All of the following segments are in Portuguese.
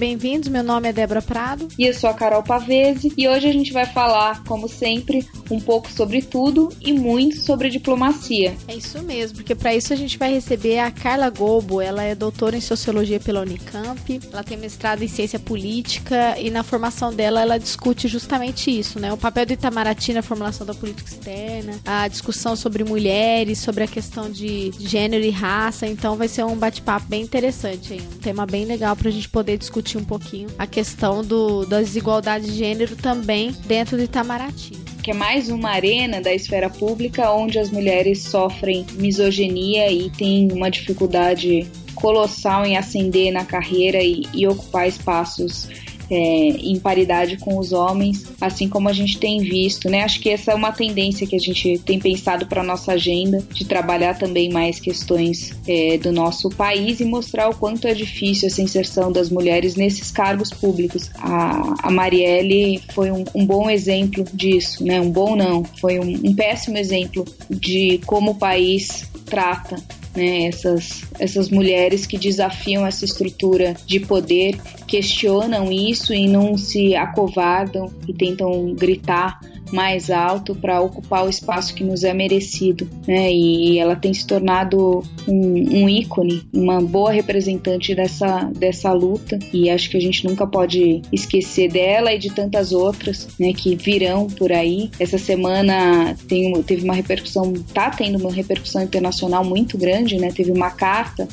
Bem-vindos. Meu nome é Débora Prado. E eu sou a Carol Pavese. E hoje a gente vai falar, como sempre, um pouco sobre tudo e muito sobre diplomacia. É isso mesmo, porque para isso a gente vai receber a Carla Gobo. Ela é doutora em sociologia pela Unicamp. Ela tem mestrado em ciência política e na formação dela ela discute justamente isso, né? O papel do Itamaraty na formulação da política externa, a discussão sobre mulheres, sobre a questão de gênero e raça. Então vai ser um bate-papo bem interessante, hein? um tema bem legal para a gente poder discutir um pouquinho a questão do, das desigualdades de gênero também dentro do Itamaraty. Que é mais uma arena da esfera pública onde as mulheres sofrem misoginia e têm uma dificuldade colossal em ascender na carreira e, e ocupar espaços é, em paridade com os homens, assim como a gente tem visto, né? Acho que essa é uma tendência que a gente tem pensado para nossa agenda de trabalhar também mais questões é, do nosso país e mostrar o quanto é difícil essa inserção das mulheres nesses cargos públicos. A, a Marielle foi um, um bom exemplo disso, né? Um bom não, foi um, um péssimo exemplo de como o país trata né, essas, essas mulheres que desafiam essa estrutura de poder, questionam isso e não se acovardam e tentam gritar mais alto para ocupar o espaço que nos é merecido, né? E ela tem se tornado um, um, ícone, uma boa representante dessa, dessa luta e acho que a gente nunca pode esquecer dela e de tantas outras, né? Que virão por aí. Essa semana tem, teve uma repercussão, tá tendo uma repercussão internacional muito grande, né? Teve uma carta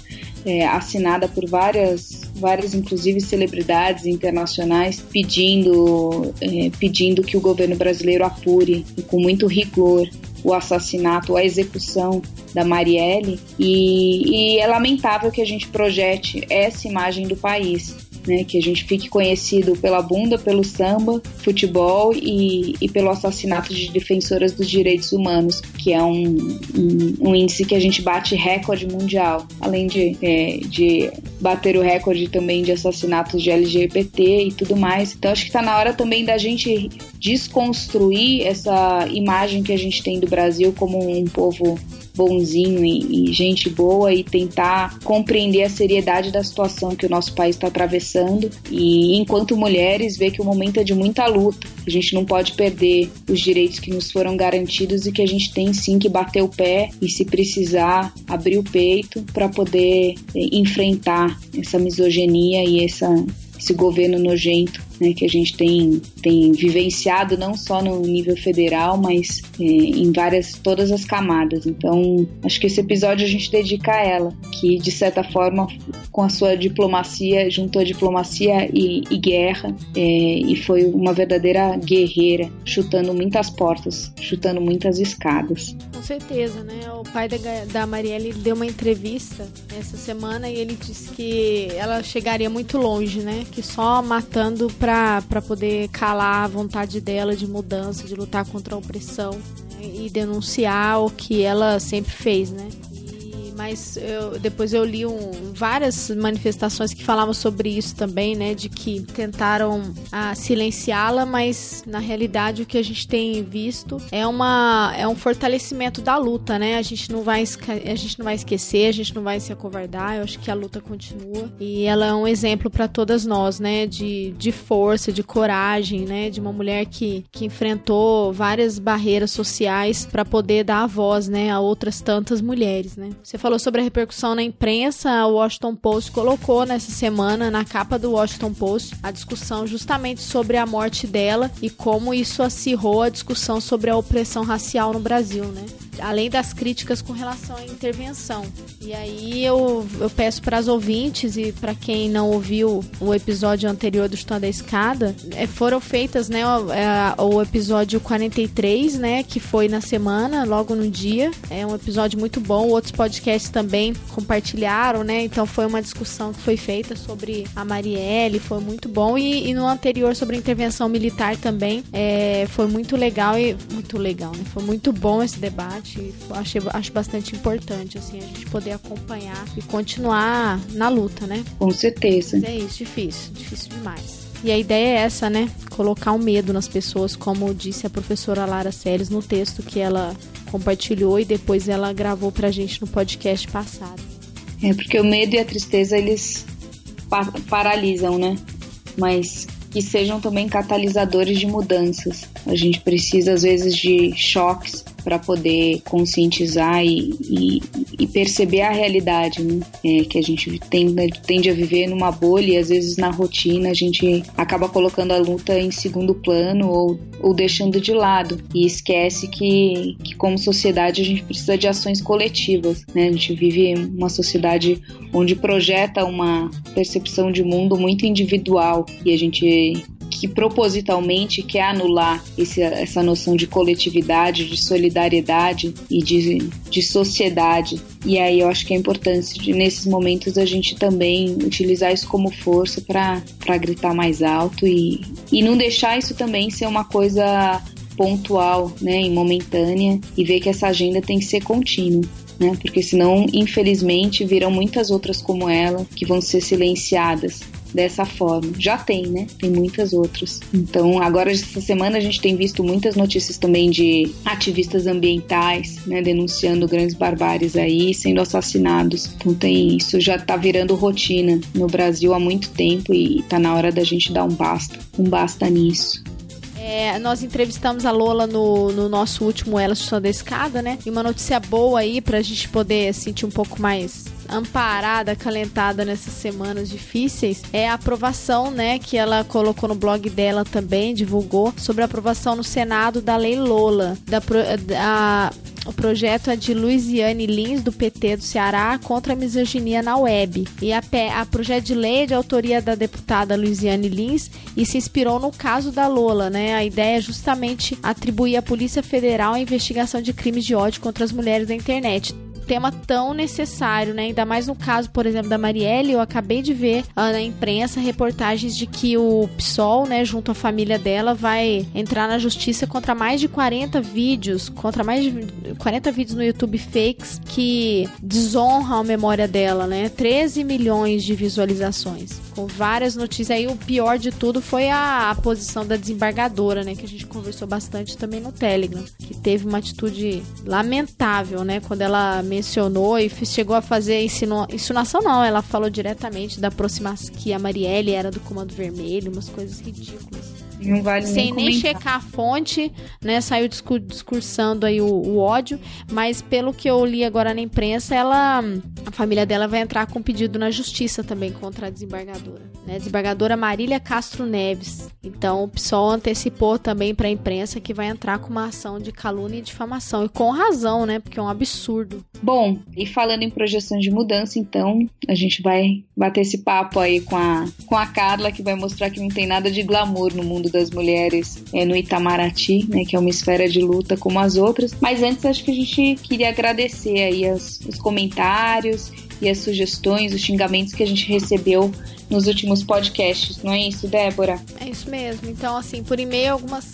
é, assinada por várias, várias inclusive celebridades internacionais pedindo, é, pedindo que o governo brasileiro apure com muito rigor o assassinato, a execução da Marielle. E, e é lamentável que a gente projete essa imagem do país né? Que a gente fique conhecido pela bunda, pelo samba, futebol e, e pelo assassinato de defensoras dos direitos humanos, que é um, um, um índice que a gente bate recorde mundial, além de, é, de bater o recorde também de assassinatos de LGBT e tudo mais. Então acho que está na hora também da gente desconstruir essa imagem que a gente tem do Brasil como um povo bonzinho e, e, gente boa e tentar compreender a seriedade da situação que o nosso país está atravessando. E enquanto mulheres ver que o momento é de muita luta a gente não pode perder os direitos que nos foram garantidos e que a gente tem sim que bater o pé e se precisar abrir o peito para poder eh, enfrentar essa misoginia e essa esse governo nojento né, que a gente tem, tem vivenciado não só no nível federal, mas é, em várias, todas as camadas. Então, acho que esse episódio a gente dedica a ela, que de certa forma, com a sua diplomacia, juntou diplomacia e, e guerra, é, e foi uma verdadeira guerreira, chutando muitas portas, chutando muitas escadas. Com certeza, né? O pai da, da Marielle deu uma entrevista essa semana e ele disse que ela chegaria muito longe, né? Que só matando pra para poder calar a vontade dela de mudança, de lutar contra a opressão né? e denunciar o que ela sempre fez, né? Mas eu, depois eu li um, várias manifestações que falavam sobre isso também, né? De que tentaram ah, silenciá-la, mas na realidade o que a gente tem visto é, uma, é um fortalecimento da luta, né? A gente, não vai, a gente não vai esquecer, a gente não vai se acovardar, eu acho que a luta continua. E ela é um exemplo para todas nós, né? De, de força, de coragem, né? De uma mulher que, que enfrentou várias barreiras sociais para poder dar a voz, né? A outras tantas mulheres, né? Você falou sobre a repercussão na imprensa, o Washington Post colocou nessa semana, na capa do Washington Post, a discussão justamente sobre a morte dela e como isso acirrou a discussão sobre a opressão racial no Brasil, né? Além das críticas com relação à intervenção. E aí eu, eu peço para as ouvintes e para quem não ouviu o episódio anterior do Estão da Escada, é, foram feitas, né, o, é, o, episódio 43, né, que foi na semana, logo no dia. É um episódio muito bom. Outros podcasts também compartilharam, né? Então foi uma discussão que foi feita sobre a Marielle, foi muito bom. E, e no anterior sobre a intervenção militar também, é, foi muito legal e muito legal, né? Foi muito bom esse debate bastante, achei, acho bastante importante, assim, a gente poder acompanhar e continuar na luta, né? Com certeza. Mas é isso, difícil, difícil demais. E a ideia é essa, né? Colocar um medo nas pessoas, como disse a professora Lara Seles no texto que ela compartilhou e depois ela gravou pra gente no podcast passado. É, porque o medo e a tristeza, eles pa paralisam, né? Mas que sejam também catalisadores de mudanças. A gente precisa, às vezes, de choques para poder conscientizar e, e, e, perceber a realidade, né? É, que a gente tende, a viver numa bolha e às vezes na rotina a gente acaba colocando a luta em segundo plano ou, ou deixando de lado e esquece que, que como sociedade a gente precisa de ações coletivas, né? A gente vive uma sociedade onde projeta uma percepção de mundo muito individual e a gente que propositalmente quer anular esse, essa noção de coletividade, de solidariedade e de, de sociedade. E aí eu acho que é importante, de, nesses momentos, a gente também utilizar isso como força para gritar mais alto e, e não deixar isso também ser uma coisa pontual, né, e momentânea, e ver que essa agenda tem que ser contínua. Né? Porque senão, infelizmente, virão muitas outras como ela que vão ser silenciadas dessa forma. Já tem, né? Tem muitas outras. Então, agora essa semana a gente tem visto muitas notícias também de ativistas ambientais, né, denunciando grandes barbáries aí, sendo assassinados. Então tem isso já tá virando rotina no Brasil há muito tempo e tá na hora da gente dar um basta, um basta nisso. É, nós entrevistamos a Lola no, no nosso último Ela Chutando da Escada, né? E uma notícia boa aí pra gente poder sentir um pouco mais amparada, acalentada nessas semanas difíceis é a aprovação, né, que ela colocou no blog dela também, divulgou, sobre a aprovação no Senado da Lei Lola, da, da o projeto é de Luiziane Lins, do PT do Ceará, contra a misoginia na web. E a, a projeto de lei é de autoria da deputada Luiziane Lins e se inspirou no caso da Lola, né? A ideia é justamente atribuir à Polícia Federal a investigação de crimes de ódio contra as mulheres na internet tema tão necessário, né? Ainda mais no caso, por exemplo, da Marielle, eu acabei de ver uh, na imprensa reportagens de que o PSOL, né, junto à família dela, vai entrar na justiça contra mais de 40 vídeos, contra mais de 40 vídeos no YouTube fakes que desonram a memória dela, né? 13 milhões de visualizações, com várias notícias. Aí o pior de tudo foi a, a posição da desembargadora, né, que a gente conversou bastante também no Telegram, que teve uma atitude lamentável, né, quando ela me mencionou e chegou a fazer insinu... insinuação, não. Ela falou diretamente da aproximação que a Marielle era do Comando Vermelho, umas coisas ridículas. Não vale Sem nem, nem checar a fonte, né? Saiu discursando aí o, o, ódio. Mas pelo que eu li agora na imprensa, ela. A família dela vai entrar com pedido na justiça também contra a desembargadora. Né? Desembargadora Marília Castro Neves. Então o PSOL antecipou também para a imprensa que vai entrar com uma ação de calúnia e difamação. E com razão, né? Porque é um absurdo. Bom, e falando em projeção de mudança, então, a gente vai bater esse papo aí com a, com a Carla, que vai mostrar que não tem nada de glamour no mundo das mulheres é, no Itamaraty, né, que é uma esfera de luta como as outras. Mas antes, acho que a gente queria agradecer aí as, os comentários e as sugestões, os xingamentos que a gente recebeu nos últimos podcasts, não é isso, Débora? É isso mesmo. Então, assim, por e-mail, algumas,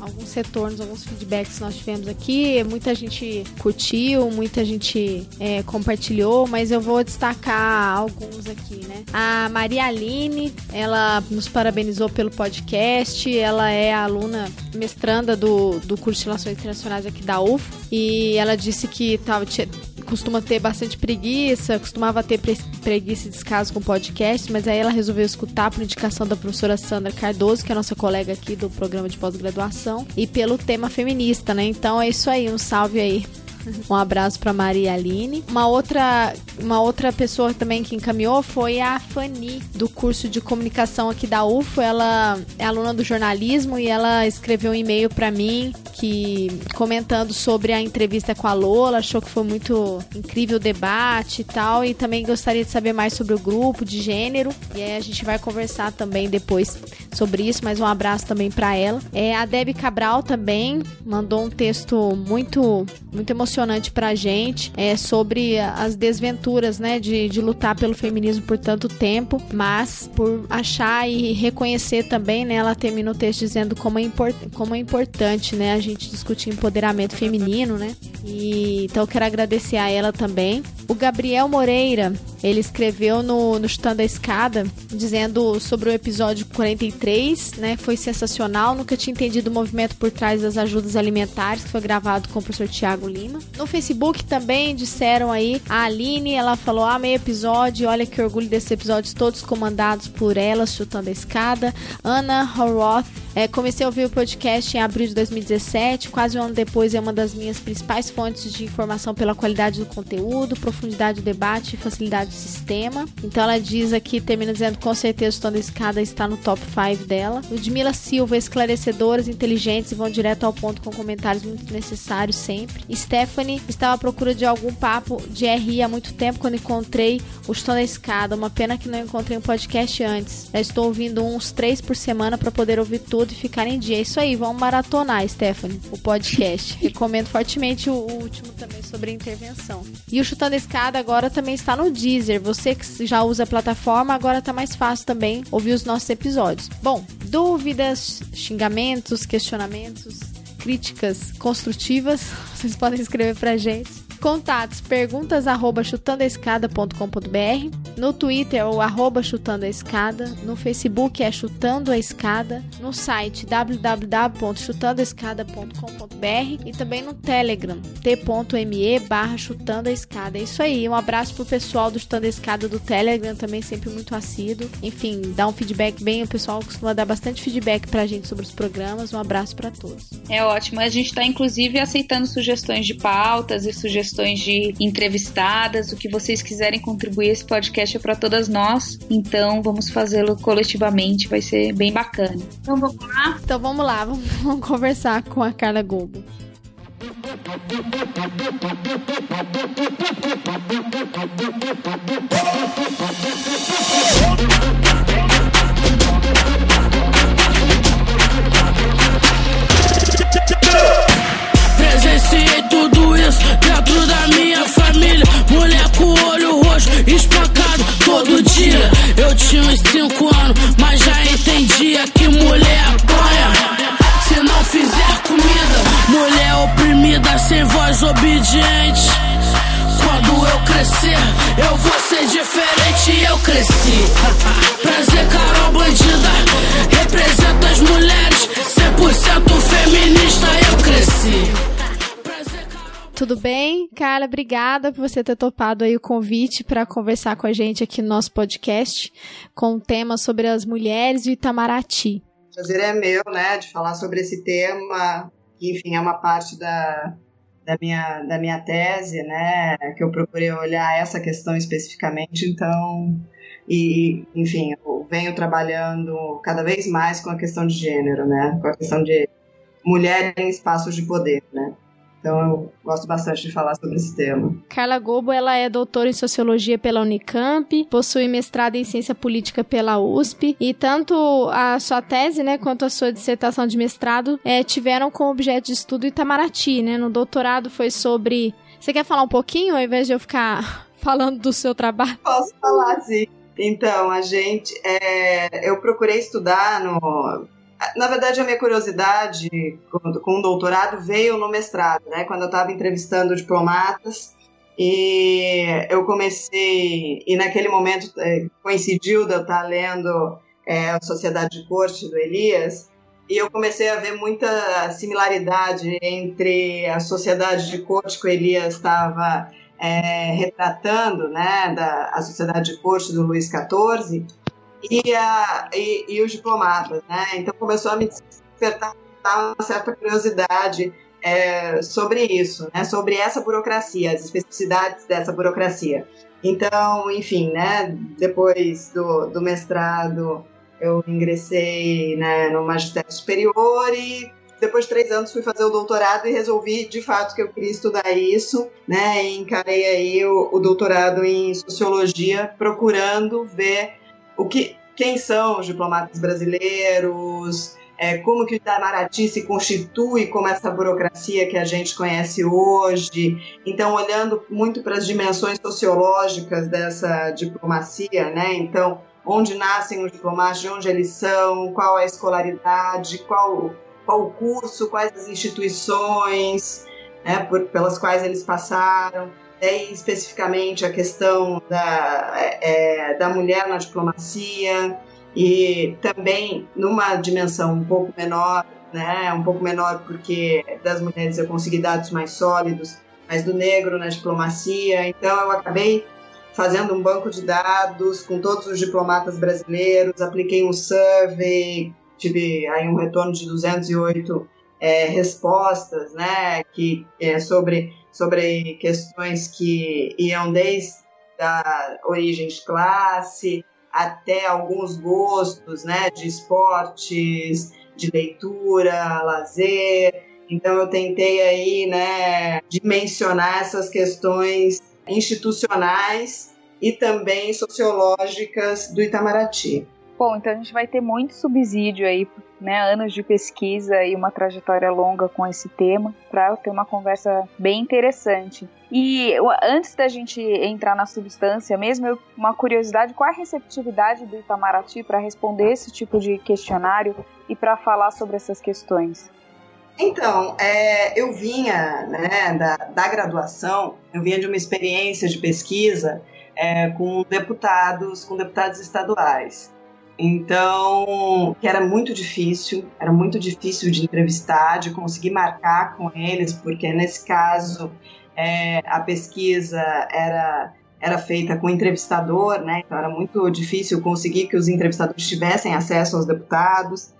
alguns retornos, alguns feedbacks que nós tivemos aqui. Muita gente curtiu, muita gente é, compartilhou, mas eu vou destacar alguns aqui, né? A Maria Aline, ela nos parabenizou pelo podcast. Ela é aluna mestranda do, do curso de Relações Internacionais aqui da UF e ela disse que tava, costuma ter bastante preguiça, costumava ter pre preguiça e descaso com podcast, mas aí ela resolveu escutar por indicação da professora Sandra Cardoso, que é nossa colega aqui do programa de pós-graduação, e pelo tema feminista, né? Então é isso aí, um salve aí um abraço para Maria Aline. Uma outra, uma outra pessoa também que encaminhou foi a Fanny, do curso de comunicação aqui da UFO. Ela é aluna do jornalismo e ela escreveu um e-mail para mim que comentando sobre a entrevista com a Lola, achou que foi muito incrível o debate e tal, e também gostaria de saber mais sobre o grupo de gênero. E aí a gente vai conversar também depois sobre isso, mas um abraço também para ela. É a Debbie Cabral também mandou um texto muito muito emocionante emocionante pra gente é sobre as desventuras, né, de, de lutar pelo feminismo por tanto tempo, mas por achar e reconhecer também, né, ela termina o texto dizendo como é, import, como é importante, né, a gente discutir empoderamento feminino, né, E então eu quero agradecer a ela também. O Gabriel Moreira, ele escreveu no, no Chutando a Escada, dizendo sobre o episódio 43, né? Foi sensacional, nunca tinha entendido o movimento por trás das ajudas alimentares, que foi gravado com o professor Tiago Lima. No Facebook também disseram aí, a Aline, ela falou, ah, meio episódio, olha que orgulho desses episódios todos comandados por ela, Chutando a Escada. Ana Horroth, é, comecei a ouvir o podcast em abril de 2017, quase um ano depois é uma das minhas principais fontes de informação pela qualidade do conteúdo, profundidade do debate e facilidade do sistema. Então ela diz aqui, termina dizendo com certeza o Tom da Escada está no top 5 dela. Ludmila Silva, esclarecedoras, inteligentes e vão direto ao ponto com comentários muito necessários sempre. Stephanie, estava à procura de algum papo de RI há muito tempo quando encontrei o Tom da Escada. Uma pena que não encontrei um podcast antes. Já estou ouvindo uns três por semana para poder ouvir tudo tudo e ficar em dia. É isso aí, vamos maratonar, Stephanie, o podcast. Recomendo fortemente o, o, último também sobre a intervenção. E o Chutando a Escada agora também está no Deezer. Você que já usa a plataforma, agora está mais fácil também ouvir os nossos episódios. Bom, dúvidas, xingamentos, questionamentos, críticas construtivas, vocês podem escrever pra gente Contatos, perguntas arroba chutandoaescada.com.br. No Twitter, o arroba chutando. No Facebook é chutando a escada. No site www.chutandoaescada.com.br e também no Telegram, t.me barra chutando a escada. É isso aí. Um abraço pro pessoal do Chutando a Escada do Telegram, também sempre muito assíduo. Enfim, dá um feedback bem. O pessoal costuma dar bastante feedback pra gente sobre os programas. Um abraço para todos. É ótimo. A gente tá inclusive aceitando sugestões de pautas e sugestões sugestões de entrevistadas, o que vocês quiserem contribuir, esse podcast é para todas nós. Então vamos fazê-lo coletivamente, vai ser bem bacana. Então vamos lá? Então vamos lá, vamos, vamos conversar com a Carla Gobo. Presenciei tudo isso dentro da minha família. Mulher com olho roxo, espancado todo dia. Eu tinha uns 5 anos, mas já entendia que mulher apanha. Se não fizer comida, mulher oprimida, sem voz obediente. Quando eu crescer, eu vou ser diferente. Eu cresci. Prazer, Carol Bandida. Representa as mulheres, 100% feminista. Eu cresci. Tudo bem? Carla, obrigada por você ter topado aí o convite para conversar com a gente aqui no nosso podcast com o tema sobre as mulheres do Itamaraty. O prazer é meu, né, de falar sobre esse tema, que, enfim, é uma parte da, da, minha, da minha tese, né, que eu procurei olhar essa questão especificamente, então, e, enfim, eu venho trabalhando cada vez mais com a questão de gênero, né, com a questão de mulher em espaços de poder, né. Então eu gosto bastante de falar sobre esse tema. Carla Gobo, ela é doutora em sociologia pela Unicamp, possui mestrado em ciência política pela USP e tanto a sua tese, né, quanto a sua dissertação de mestrado é, tiveram como objeto de estudo Itamaraty, né? No doutorado foi sobre. Você quer falar um pouquinho ao invés de eu ficar falando do seu trabalho? Posso falar, sim. Então, a gente, é, eu procurei estudar no na verdade, a minha curiosidade com, o doutorado veio no mestrado, né? Quando eu estava entrevistando diplomatas e eu comecei, e naquele momento é, coincidiu de eu estar lendo é, a Sociedade de Corte do Elias, e eu comecei a ver muita similaridade entre a Sociedade de Corte que o Elias estava é, retratando, né, da a Sociedade de Corte do Luís XIV, e, a, e, e os diplomatas, né? Então começou a me despertar uma certa curiosidade é, sobre isso, né? Sobre essa burocracia, as especificidades dessa burocracia. Então, enfim, né? Depois do, do mestrado, eu ingressei né, no magistério superior e depois de três anos fui fazer o doutorado e resolvi de fato que eu queria estudar isso, né? E encarei aí o, o doutorado em sociologia, procurando ver o que, quem são os diplomatas brasileiros, é, como que o Itamaraty se constitui? Como essa burocracia que a gente conhece hoje. Então, olhando muito para as dimensões sociológicas dessa diplomacia, né? Então, onde nascem os diplomatas, de onde eles são, qual a escolaridade, qual, qual o curso, quais as instituições, né, por, pelas quais eles passaram, e especificamente a questão da, é, da mulher na diplomacia e também numa dimensão um pouco menor, né, um pouco menor porque das mulheres eu consegui dados mais sólidos, mas do negro na diplomacia, então eu acabei fazendo um banco de dados com todos os diplomatas brasileiros, apliquei um survey, tive aí um retorno de 208 é, respostas, né, que é, sobre sobre questões que iam desde a origem de classe até alguns gostos, né, de esportes, de leitura, lazer. Então eu tentei aí, né, dimensionar essas questões institucionais e também sociológicas do Itamaraty. Bom, então a gente vai ter muito subsídio aí, né, anos de pesquisa e uma trajetória longa com esse tema, para ter uma conversa bem interessante. E antes da gente entrar na substância mesmo, uma curiosidade, qual a receptividade do Itamaraty para responder esse tipo de questionário e para falar sobre essas questões? Então, é, eu vinha né, da, da, graduação, eu vinha de uma experiência de pesquisa é, com deputados, com deputados estaduais. Então, que era muito difícil, era muito difícil de entrevistar, de conseguir marcar com eles, porque nesse caso é, a pesquisa era era feita com entrevistador, né? Então era muito difícil conseguir que os entrevistadores tivessem acesso aos deputados.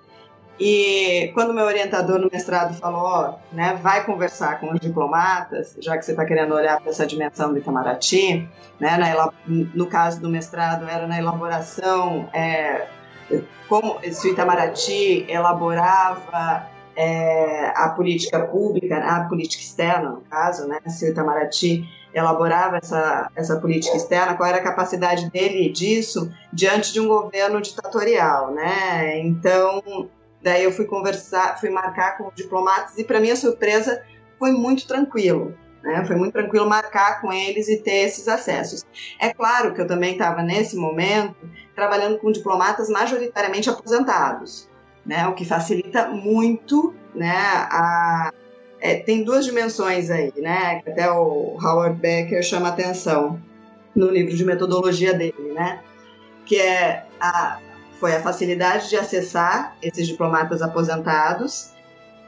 E quando meu orientador no mestrado falou, né, vai conversar com os diplomatas, já que você está querendo olhar para essa dimensão do Itamaraty, né, na, no caso do mestrado era na elaboração, é, como se o Itamaraty elaborava é, a política pública, a política externa, no caso, né, se o Itamaraty elaborava essa, essa política externa, qual era a capacidade dele disso diante de um governo ditatorial, né? Então, Daí eu fui conversar, fui marcar com diplomatas e para minha surpresa foi muito tranquilo. Né? Foi muito tranquilo marcar com eles e ter esses acessos. É claro que eu também estava nesse momento trabalhando com diplomatas majoritariamente aposentados, né? O que facilita muito, né? A, é, tem duas dimensões aí, né? Que até o Howard Becker chama atenção no livro de metodologia dele, né? Que é a foi a facilidade de acessar esses diplomatas aposentados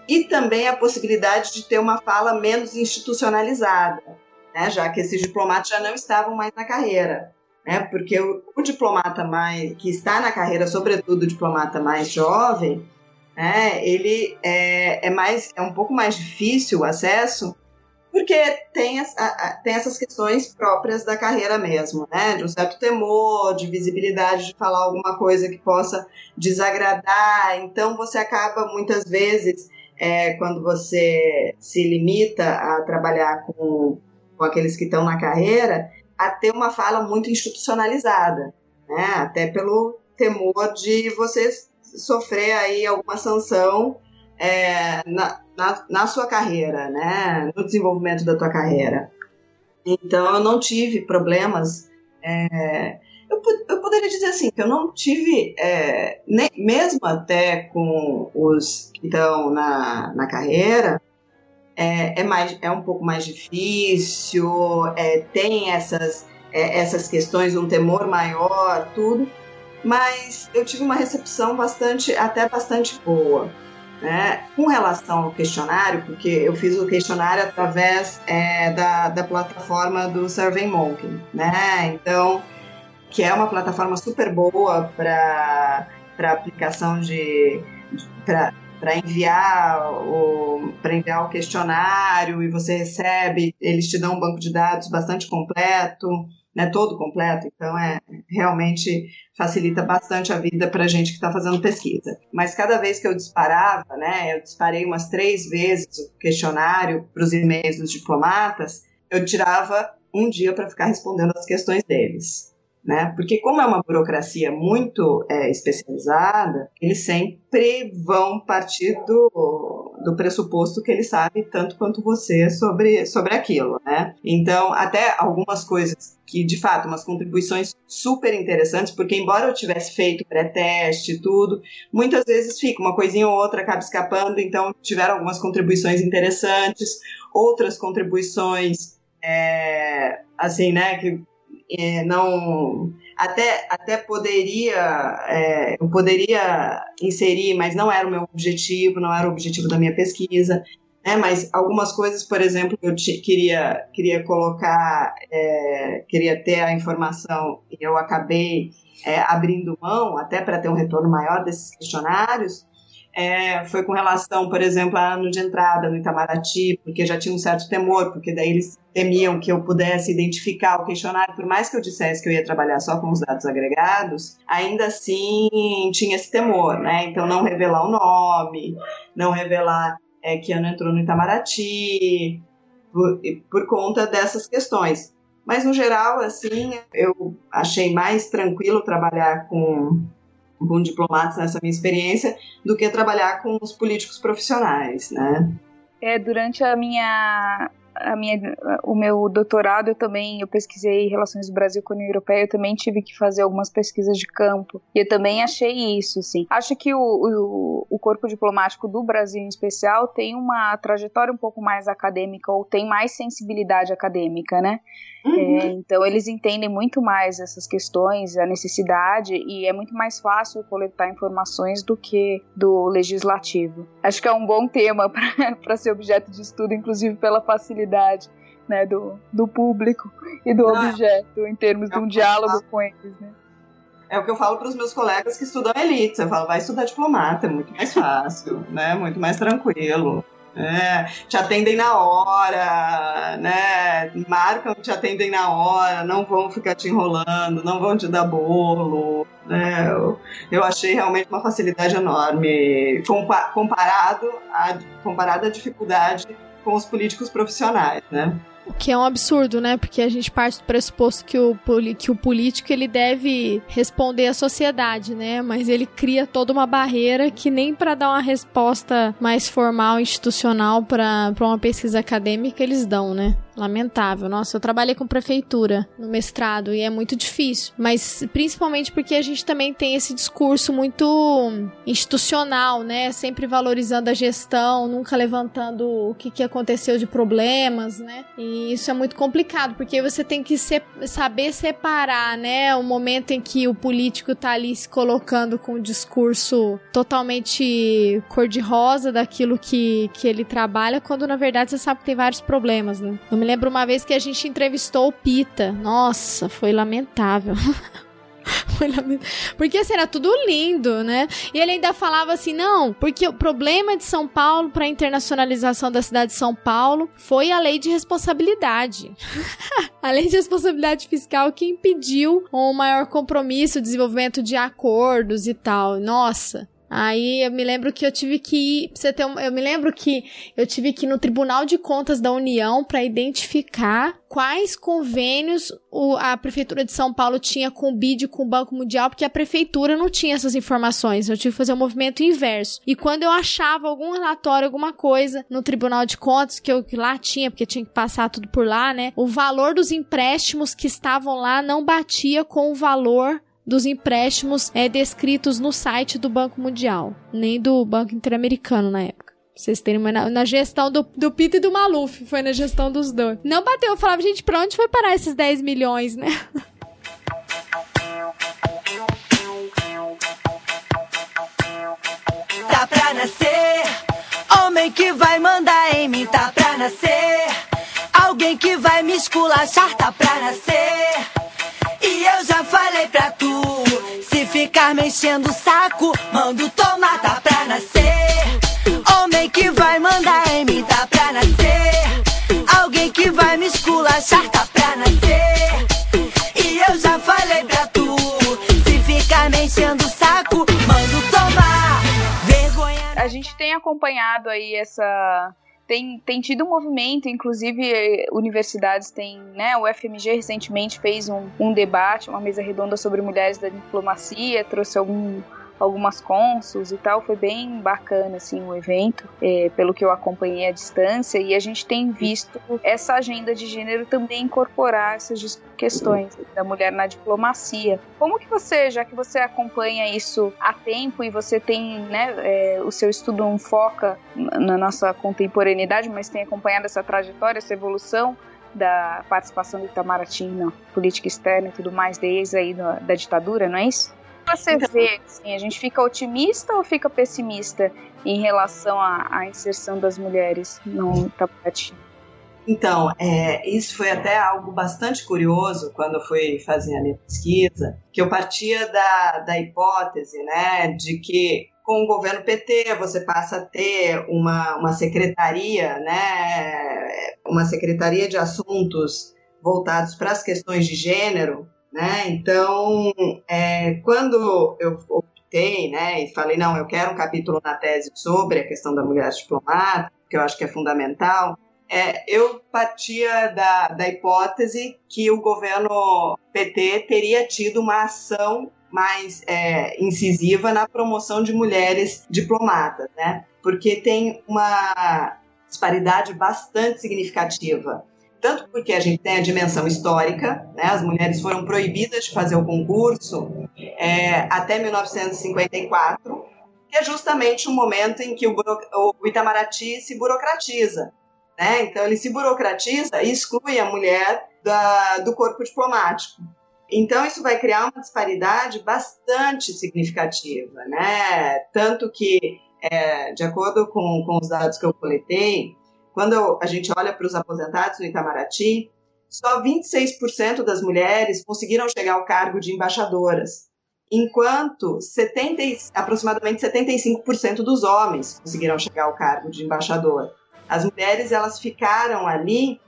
e também a possibilidade de ter uma fala menos institucionalizada, né, já que esses diplomatas já não estavam mais na carreira. Né, porque o, o diplomata mais que está na carreira, sobretudo o diplomata mais jovem, né, ele é, é, mais, é um pouco mais difícil o acesso, porque tem, a, a, tem essas questões próprias da carreira mesmo, né? De um certo temor, de visibilidade de falar alguma coisa que possa desagradar. Então você acaba muitas vezes, é, quando você se limita a trabalhar com, com aqueles que estão na carreira, a ter uma fala muito institucionalizada, né? Até pelo temor de você sofrer aí alguma sanção é, na, na, na, sua carreira, né? No desenvolvimento da tua carreira. Então, eu não tive problemas. É, eu, eu, poderia dizer assim, que eu não tive, é, nem, mesmo até com os que estão na, na carreira, é, é, mais, é um pouco mais difícil, é, tem essas, é, essas questões, um temor maior, tudo, mas eu tive uma recepção bastante, até bastante boa. Né? Com relação ao questionário, porque eu fiz o questionário através é, da, da plataforma do SurveyMonkey, né? Então, que é uma plataforma super boa para aplicação de, de para enviar o para enviar o questionário e você recebe, eles te dão um banco de dados bastante completo né, todo completo, então é realmente facilita bastante a vida para a gente que está fazendo pesquisa. Mas cada vez que eu disparava, né, eu disparei umas três vezes o questionário para os e-mails dos diplomatas, eu tirava um dia para ficar respondendo as questões deles. né? Porque como é uma burocracia muito é, especializada, eles sempre vão partir do, do pressuposto que ele sabe tanto quanto você sobre, sobre aquilo, né? Então, até algumas coisas que, de fato, umas contribuições super interessantes, porque embora eu tivesse feito pré-teste e tudo, muitas vezes fica uma coisinha ou outra acaba escapando, então tiveram algumas contribuições interessantes, outras contribuições é, assim, né, que é, não até, até poderia é, eu poderia inserir, mas não era o meu objetivo, não era o objetivo da minha pesquisa. Né, mas algumas coisas, por exemplo, eu te, queria, queria colocar, é, queria ter a informação e eu acabei é, abrindo mão, até para ter um retorno maior desses questionários, é, foi com relação, por exemplo, a ano de entrada no Itamaraty, porque já tinha um certo temor, porque daí eles temiam que eu pudesse identificar o questionário, por mais que eu dissesse que eu ia trabalhar só com os dados agregados, ainda assim tinha esse temor, né? Então não revelar o nome, não revelar é, que ano entrou no Itamaraty, por, por conta dessas questões. Mas no geral, assim, eu achei mais tranquilo trabalhar com com diplomatas nessa minha experiência do que trabalhar com os políticos profissionais, né? É, durante a minha a minha, o meu doutorado eu também eu pesquisei relações do Brasil com a União Europeia, eu também tive que fazer algumas pesquisas de campo e eu também achei isso, sim. Acho que o, o, o corpo diplomático do Brasil em especial tem uma trajetória um pouco mais acadêmica ou tem mais sensibilidade acadêmica, né? Uhum. É, então eles entendem muito mais essas questões, a necessidade e é muito mais fácil coletar informações do que do legislativo. Acho que é um bom tema para ser objeto de estudo, inclusive pela facilidade né, do, do público e do ah, objeto em termos de um diálogo com eles. Né? É o que eu falo para os meus colegas que estudam elite. Eu falo, vai estudar diplomata, é muito mais fácil, né? Muito mais tranquilo. É, te atendem na hora, né? Marcam, te atendem na hora, não vão ficar te enrolando, não vão te dar bolo, né? Eu, eu achei realmente uma facilidade enorme comparado a, comparado à dificuldade com os políticos profissionais, né? O que é um absurdo, né? Porque a gente parte do pressuposto que o, que o político ele deve responder à sociedade, né? Mas ele cria toda uma barreira que nem para dar uma resposta mais formal, institucional para uma pesquisa acadêmica eles dão, né? Lamentável. Nossa, eu trabalhei com prefeitura no mestrado e é muito difícil. Mas principalmente porque a gente também tem esse discurso muito institucional, né? Sempre valorizando a gestão, nunca levantando o que, que aconteceu de problemas, né? E isso é muito complicado, porque você tem que se, saber separar, né? O momento em que o político tá ali se colocando com um discurso totalmente cor-de-rosa daquilo que, que ele trabalha, quando na verdade você sabe que tem vários problemas, né? Eu me lembro uma vez que a gente entrevistou o Pita. Nossa, foi lamentável. Porque assim, era tudo lindo, né? E ele ainda falava assim: não, porque o problema de São Paulo para a internacionalização da cidade de São Paulo foi a lei de responsabilidade. a lei de responsabilidade fiscal que impediu um maior compromisso, desenvolvimento de acordos e tal. Nossa, Aí eu me lembro que eu tive que ir, você ter um, eu me lembro que eu tive que ir no Tribunal de Contas da União para identificar quais convênios o, a prefeitura de São Paulo tinha com o BID com o Banco Mundial, porque a prefeitura não tinha essas informações. Eu tive que fazer um movimento inverso. E quando eu achava algum relatório, alguma coisa no Tribunal de Contas que eu que lá tinha, porque tinha que passar tudo por lá, né? O valor dos empréstimos que estavam lá não batia com o valor dos empréstimos é, descritos no site do Banco Mundial, nem do Banco Interamericano na época. Vocês terem uma. Na, na gestão do, do Pito e do Maluf, foi na gestão dos dois. Não bateu, eu falava, gente, pra onde foi parar esses 10 milhões, né? Tá pra nascer, homem que vai mandar em mim, tá pra nascer. Alguém que vai me esculachar, tá pra nascer. Ficar mexendo o saco, mando tomar, tá pra nascer. Homem que vai mandar em mim, tá pra nascer. Alguém que vai me esculachar, tá pra nascer. E eu já falei pra tu: se ficar mexendo o saco, mando tomar. Vergonha. A gente tem acompanhado aí essa tem, tem tido um movimento, inclusive universidades têm, né, o FMG recentemente fez um, um debate, uma mesa redonda sobre mulheres da diplomacia, trouxe algum algumas consuls e tal. Foi bem bacana, assim, o evento, é, pelo que eu acompanhei à distância. E a gente tem visto essa agenda de gênero também incorporar essas questões da mulher na diplomacia. Como que você, já que você acompanha isso há tempo e você tem, né, é, o seu estudo não foca na nossa contemporaneidade, mas tem acompanhado essa trajetória, essa evolução, da participação do Itamaraty na política externa e tudo mais desde aí da, da ditadura, não é isso? Você então, vê? Assim, a gente fica otimista ou fica pessimista em relação à, à inserção das mulheres no Itamaraty? Então, é, isso foi até algo bastante curioso quando eu fui fazer a minha pesquisa, que eu partia da, da hipótese né, de que com o governo PT você passa a ter uma, uma secretaria, né, uma secretaria de assuntos voltados para as questões de gênero, né? Então, é, quando eu optei, né, e falei, não, eu quero um capítulo na tese sobre a questão da mulher diplomata, que eu acho que é fundamental, é, eu partia da, da hipótese que o governo PT teria tido uma ação mais é, incisiva na promoção de mulheres diplomatas, né? Porque tem uma disparidade bastante significativa tanto porque a gente tem a dimensão histórica, né, as mulheres foram proibidas de fazer o concurso é, até 1954, que é justamente um momento em que o, o Itamaraty se burocratiza. Né? Então, ele se burocratiza e exclui a mulher da, do corpo diplomático. Então, isso vai criar uma disparidade bastante significativa. Né? Tanto que, é, de acordo com, com os dados que eu coletei, quando a gente olha para os aposentados no Itamaraty, só 26% das mulheres conseguiram chegar ao cargo de embaixadoras, enquanto 70, aproximadamente 75% dos homens conseguiram chegar ao cargo de embaixador. As mulheres elas ficaram ali,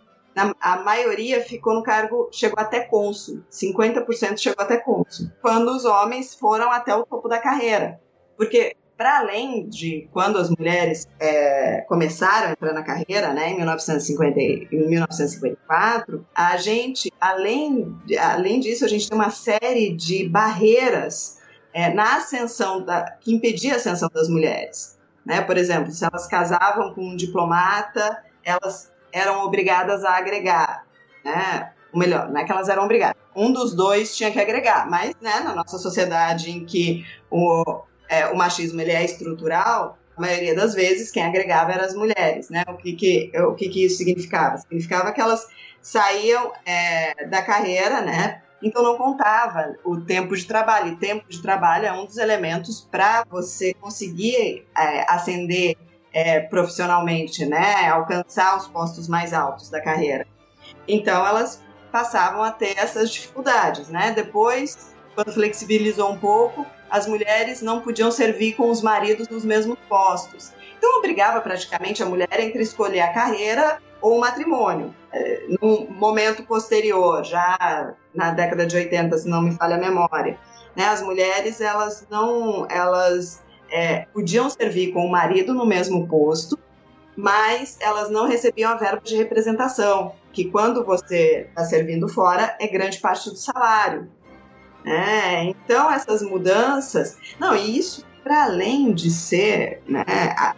a maioria ficou no cargo, chegou até cônsul, 50% chegou até cônsul, quando os homens foram até o topo da carreira. Porque para além de quando as mulheres é, começaram a entrar na carreira, né, em, 1950, em 1954, a gente, além, além disso, a gente tem uma série de barreiras é, na ascensão da, que impedia a ascensão das mulheres. Né? Por exemplo, se elas casavam com um diplomata, elas eram obrigadas a agregar. Né? Ou melhor, não é que elas eram obrigadas. Um dos dois tinha que agregar, mas né, na nossa sociedade em que o, é, o machismo ele é estrutural, a maioria das vezes quem agregava eram as mulheres, né? O que que, o que, que isso significava? Significava que elas saíam é, da carreira, né? Então não contava o tempo de trabalho. E tempo de trabalho é um dos elementos para você conseguir é, ascender é, profissionalmente, né? Alcançar os postos mais altos da carreira. Então elas passavam a ter essas dificuldades, né? Depois, quando flexibilizou um pouco, as mulheres não podiam servir com os maridos nos mesmos postos. Então obrigava praticamente a mulher entre escolher a carreira ou o matrimônio. É, num momento posterior, já na década de 80, se não me falha a memória, né, as mulheres elas não elas é, podiam servir com o marido no mesmo posto, mas elas não recebiam a verba de representação, que quando você está servindo fora é grande parte do salário. É, então, essas mudanças. Não, e isso, para além de ser, né,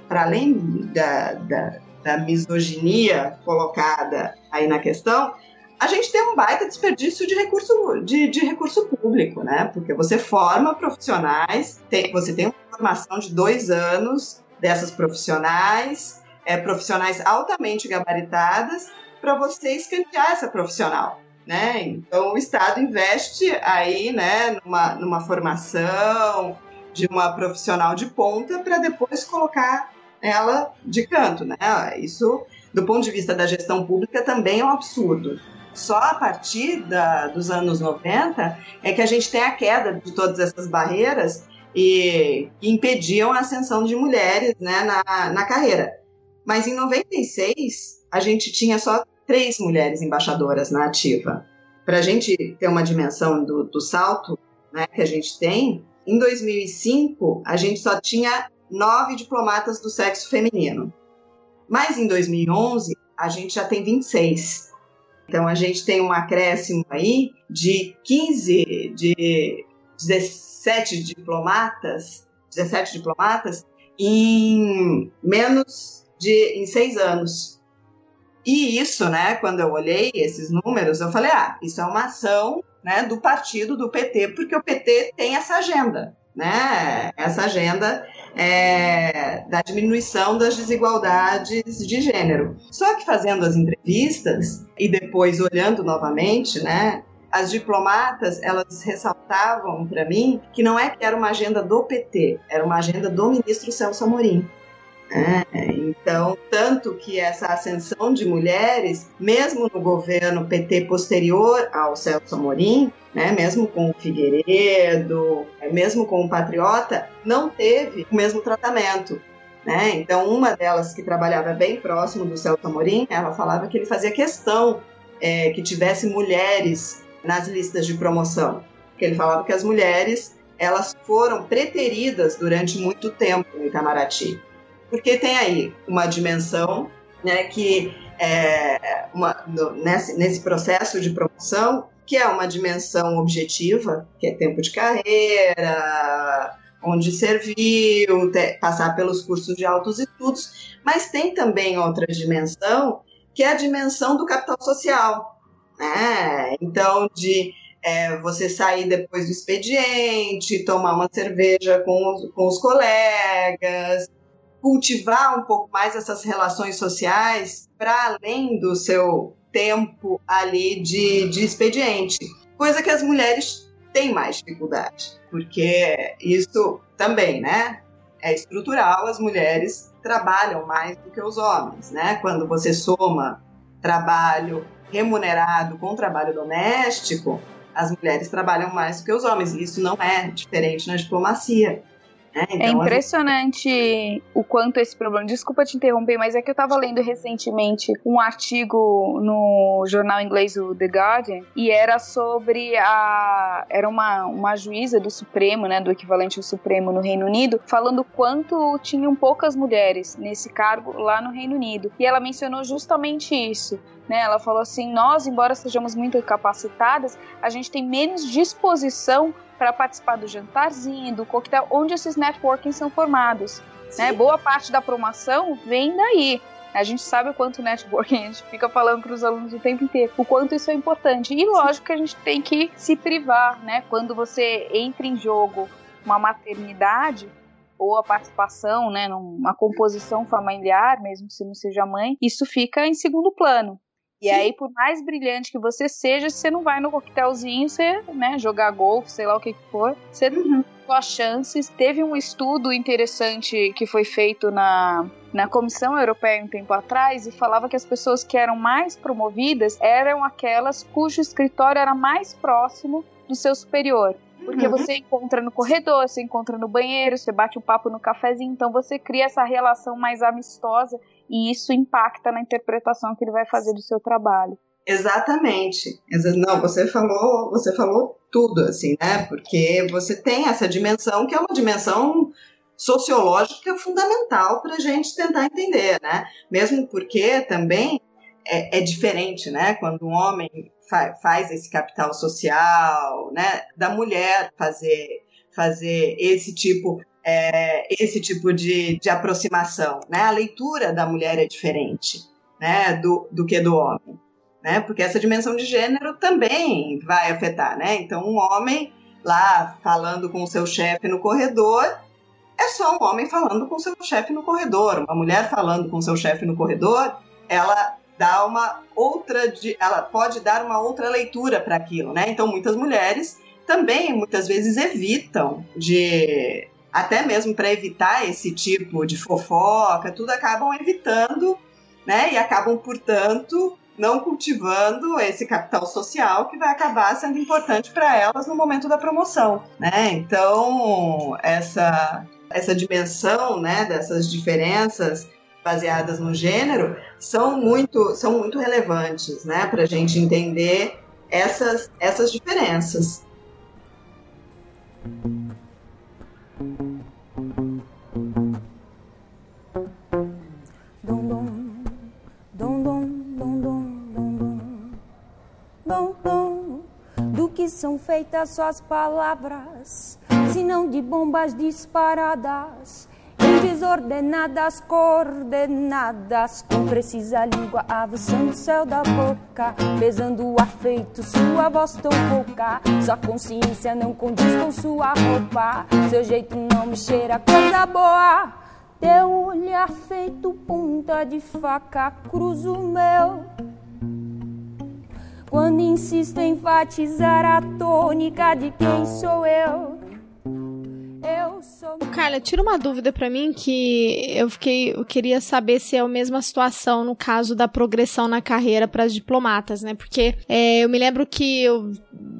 para além da, da, da misoginia colocada aí na questão, a gente tem um baita desperdício de recurso, de, de recurso público, né? Porque você forma profissionais, tem, você tem uma formação de dois anos dessas profissionais, é, profissionais altamente gabaritadas, para você escantear essa profissional né? Então o Estado investe aí, né, numa, numa formação de uma profissional de ponta para depois colocar ela de canto, né? Isso, do ponto de vista da gestão pública, também é um absurdo. Só a partir da, dos anos 90 é que a gente tem a queda de todas essas barreiras e que impediam a ascensão de mulheres né, na, na carreira. Mas em 96, a gente tinha só três mulheres embaixadoras na ativa. Para a gente ter uma dimensão do, do salto né, que a gente tem, em 2005 a gente só tinha nove diplomatas do sexo feminino. Mas em 2011, a gente já tem 26. Então a gente tem um acréscimo aí de 15, de 17 diplomatas, 17 diplomatas em menos de em seis anos. E isso, né, quando eu olhei esses números, eu falei, ah, isso é uma ação né, do partido do PT, porque o PT tem essa agenda, né? Essa agenda é, da diminuição das desigualdades de gênero. Só que fazendo as entrevistas e depois olhando novamente, né? As diplomatas, elas ressaltavam para mim que não é que era uma agenda do PT, era uma agenda do ministro Celso Amorim. É, então, tanto que essa ascensão de mulheres, mesmo no governo PT posterior ao Celso Amorim, né, mesmo com o Figueiredo, é, mesmo com o Patriota, não teve o mesmo tratamento. Né? Então, uma delas que trabalhava bem próximo do Celso Amorim, ela falava que ele fazia questão é, que tivesse mulheres nas listas de promoção, que ele falava que as mulheres elas foram preteridas durante muito tempo no Itamaraty porque tem aí uma dimensão né, que é uma, no, nesse, nesse processo de promoção, que é uma dimensão objetiva, que é tempo de carreira, onde serviu, te, passar pelos cursos de altos estudos, mas tem também outra dimensão, que é a dimensão do capital social. Né? Então, de é, você sair depois do expediente, tomar uma cerveja com os, com os colegas, cultivar um pouco mais essas relações sociais para além do seu tempo ali de, de expediente. Coisa que as mulheres têm mais dificuldade, porque isso também, né? É estrutural, as mulheres trabalham mais do que os homens, né? Quando você soma trabalho remunerado com trabalho doméstico, as mulheres trabalham mais do que os homens. E isso não é diferente na diplomacia. É, é, então, é impressionante o quanto esse problema. Desculpa te interromper, mas é que eu estava lendo recentemente um artigo no jornal inglês o The Guardian e era sobre a era uma, uma juíza do Supremo, né, do equivalente ao Supremo no Reino Unido, falando quanto tinham poucas mulheres nesse cargo lá no Reino Unido. E ela mencionou justamente isso. Né, ela falou assim: nós, embora sejamos muito capacitadas, a gente tem menos disposição para participar do jantarzinho, do coquetel, onde esses networking são formados. Né? Boa parte da promoção vem daí. A gente sabe o quanto networking, a gente fica falando para os alunos o tempo inteiro, o quanto isso é importante. E lógico que a gente tem que se privar, né? Quando você entra em jogo uma maternidade, ou a participação, né, numa composição familiar, mesmo se não seja mãe, isso fica em segundo plano. E aí, por mais brilhante que você seja, você não vai no coquetelzinho, você, né, jogar golfe, sei lá o que for, você uhum. não chances. Teve um estudo interessante que foi feito na, na Comissão Europeia um tempo atrás e falava que as pessoas que eram mais promovidas eram aquelas cujo escritório era mais próximo do seu superior. Porque uhum. você encontra no corredor, você encontra no banheiro, você bate um papo no cafezinho, então você cria essa relação mais amistosa e isso impacta na interpretação que ele vai fazer do seu trabalho. Exatamente. Não, você falou, você falou tudo assim, né? Porque você tem essa dimensão que é uma dimensão sociológica fundamental para a gente tentar entender, né? Mesmo porque também é, é diferente, né? Quando um homem fa faz esse capital social, né? Da mulher fazer fazer esse tipo é, esse tipo de, de aproximação. Né? A leitura da mulher é diferente né, do, do que do homem. Né? Porque essa dimensão de gênero também vai afetar. Né? Então, um homem lá falando com o seu chefe no corredor é só um homem falando com o seu chefe no corredor. Uma mulher falando com o seu chefe no corredor, ela dá uma outra, ela pode dar uma outra leitura para aquilo, né? Então muitas mulheres também muitas vezes evitam de até mesmo para evitar esse tipo de fofoca, tudo acabam evitando, né? E acabam, portanto, não cultivando esse capital social que vai acabar sendo importante para elas no momento da promoção, né? Então, essa essa dimensão, né, dessas diferenças baseadas no gênero são muito são muito relevantes, né, para a gente entender essas essas diferenças. São feitas suas palavras, se não de bombas disparadas desordenadas, coordenadas, precisa língua avançando o céu da boca, pesando o afeito, sua voz tão pouca, sua consciência não condiz com sua roupa, seu jeito não me cheira coisa boa. Teu olhar feito ponta de faca cruza o meu. Quando insisto em enfatizar a tônica de quem sou eu. Eu sou. Carla, tira uma dúvida para mim que eu fiquei, eu queria saber se é a mesma situação no caso da progressão na carreira para as diplomatas, né? Porque é, eu me lembro que eu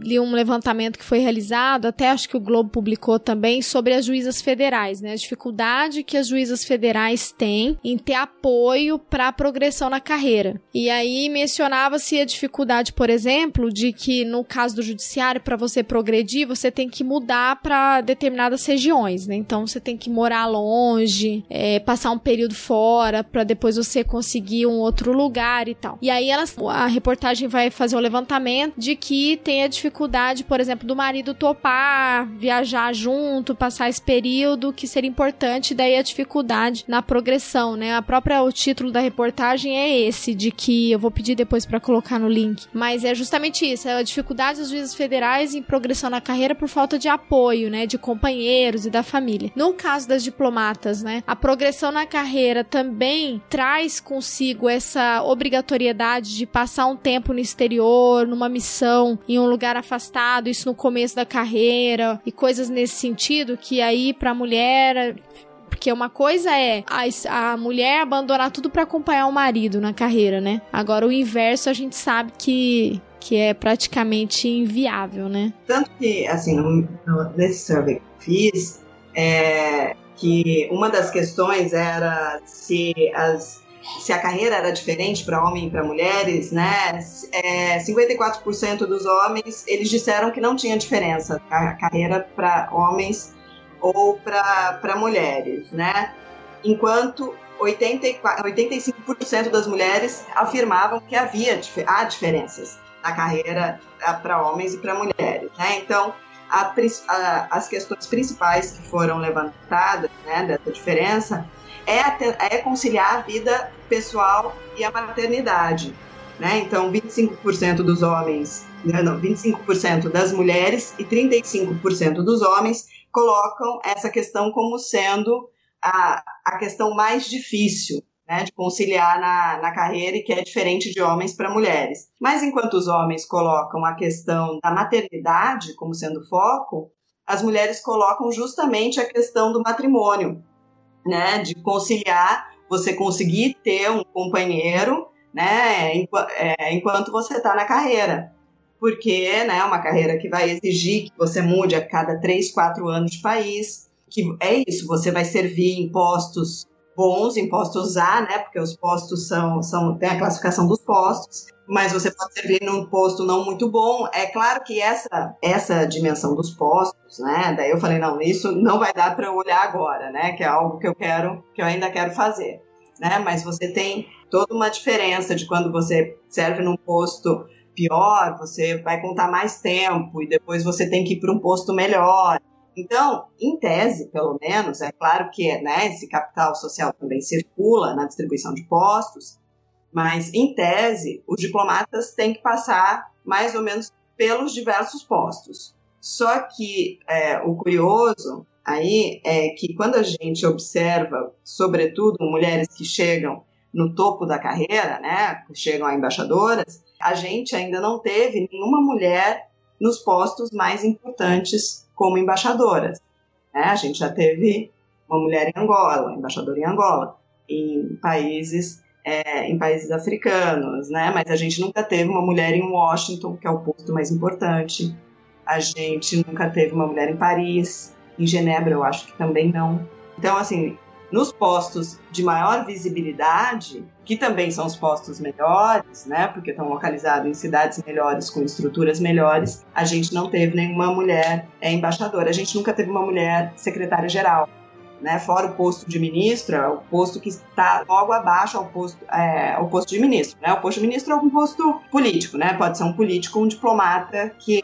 li um levantamento que foi realizado, até acho que o Globo publicou também, sobre as juízas federais, né? A dificuldade que as juízas federais têm em ter apoio para progressão na carreira. E aí mencionava-se a dificuldade, por exemplo, de que no caso do judiciário, para você progredir, você tem que mudar para determinadas regiões, né? Então você tem que morar longe, é, passar um período fora para depois você conseguir um outro lugar e tal. E aí elas, a reportagem vai fazer um levantamento de que tem a dificuldade, por exemplo, do marido topar, viajar junto, passar esse período que seria importante, daí a dificuldade na progressão, né? A própria o título da reportagem é esse, de que eu vou pedir depois para colocar no link, mas é justamente isso, é a dificuldade dos juízes federais em progressão na carreira por falta de apoio, né, de companheiros e da família. No caso das diplomatas, né, a progressão na carreira também traz consigo essa obrigatoriedade de passar um tempo no exterior, numa missão, em um lugar afastado, isso no começo da carreira e coisas nesse sentido que aí para a mulher porque uma coisa é a, a mulher abandonar tudo para acompanhar o marido na carreira, né? Agora o inverso a gente sabe que que é praticamente inviável, né? Tanto que, assim, no, no, nesse survey fiz, é, que uma das questões era se as se a carreira era diferente para homem e para mulheres, né? É, 54% dos homens eles disseram que não tinha diferença a carreira para homens ou para mulheres, né? Enquanto 84, 85% das mulheres afirmavam que havia há diferenças na carreira para homens e para mulheres, né? Então a, a, as questões principais que foram levantadas né, dessa diferença é, é conciliar a vida pessoal e a maternidade. Né? Então, 25% dos homens, né, não, 25% das mulheres e 35% dos homens colocam essa questão como sendo a, a questão mais difícil né, de conciliar na, na carreira e que é diferente de homens para mulheres. Mas enquanto os homens colocam a questão da maternidade como sendo foco, as mulheres colocam justamente a questão do matrimônio, né, de conciliar você conseguir ter um companheiro, né, é, enquanto você está na carreira. Porque né, é uma carreira que vai exigir que você mude a cada três, quatro anos de país, que é isso, você vai servir em postos bons, em postos A, né, porque os postos são, são tem a classificação dos postos, mas você pode servir num posto não muito bom. É claro que essa essa dimensão dos postos, né? Daí eu falei não, isso não vai dar para eu olhar agora, né? Que é algo que eu quero, que eu ainda quero fazer, né? Mas você tem toda uma diferença de quando você serve num posto pior, você vai contar mais tempo e depois você tem que ir para um posto melhor. Então, em tese, pelo menos, é claro que né, esse capital social também circula na distribuição de postos, mas, em tese, os diplomatas têm que passar mais ou menos pelos diversos postos. Só que é, o curioso aí é que quando a gente observa, sobretudo, mulheres que chegam no topo da carreira, né, que chegam a embaixadoras, a gente ainda não teve nenhuma mulher nos postos mais importantes como embaixadoras. Né? A gente já teve uma mulher em Angola, embaixadora em Angola, em países é, em países africanos, né? Mas a gente nunca teve uma mulher em Washington, que é o posto mais importante. A gente nunca teve uma mulher em Paris, em Genebra, eu acho que também não. Então, assim, nos postos de maior visibilidade, que também são os postos melhores, né? Porque estão localizados em cidades melhores, com estruturas melhores, a gente não teve nenhuma mulher é, embaixadora. A gente nunca teve uma mulher secretária-geral. Né? Fora o posto de ministro, é o posto que está logo abaixo ao posto, é, ao posto de ministro, né? O posto de ministro é um posto político, né? Pode ser um político, um diplomata que,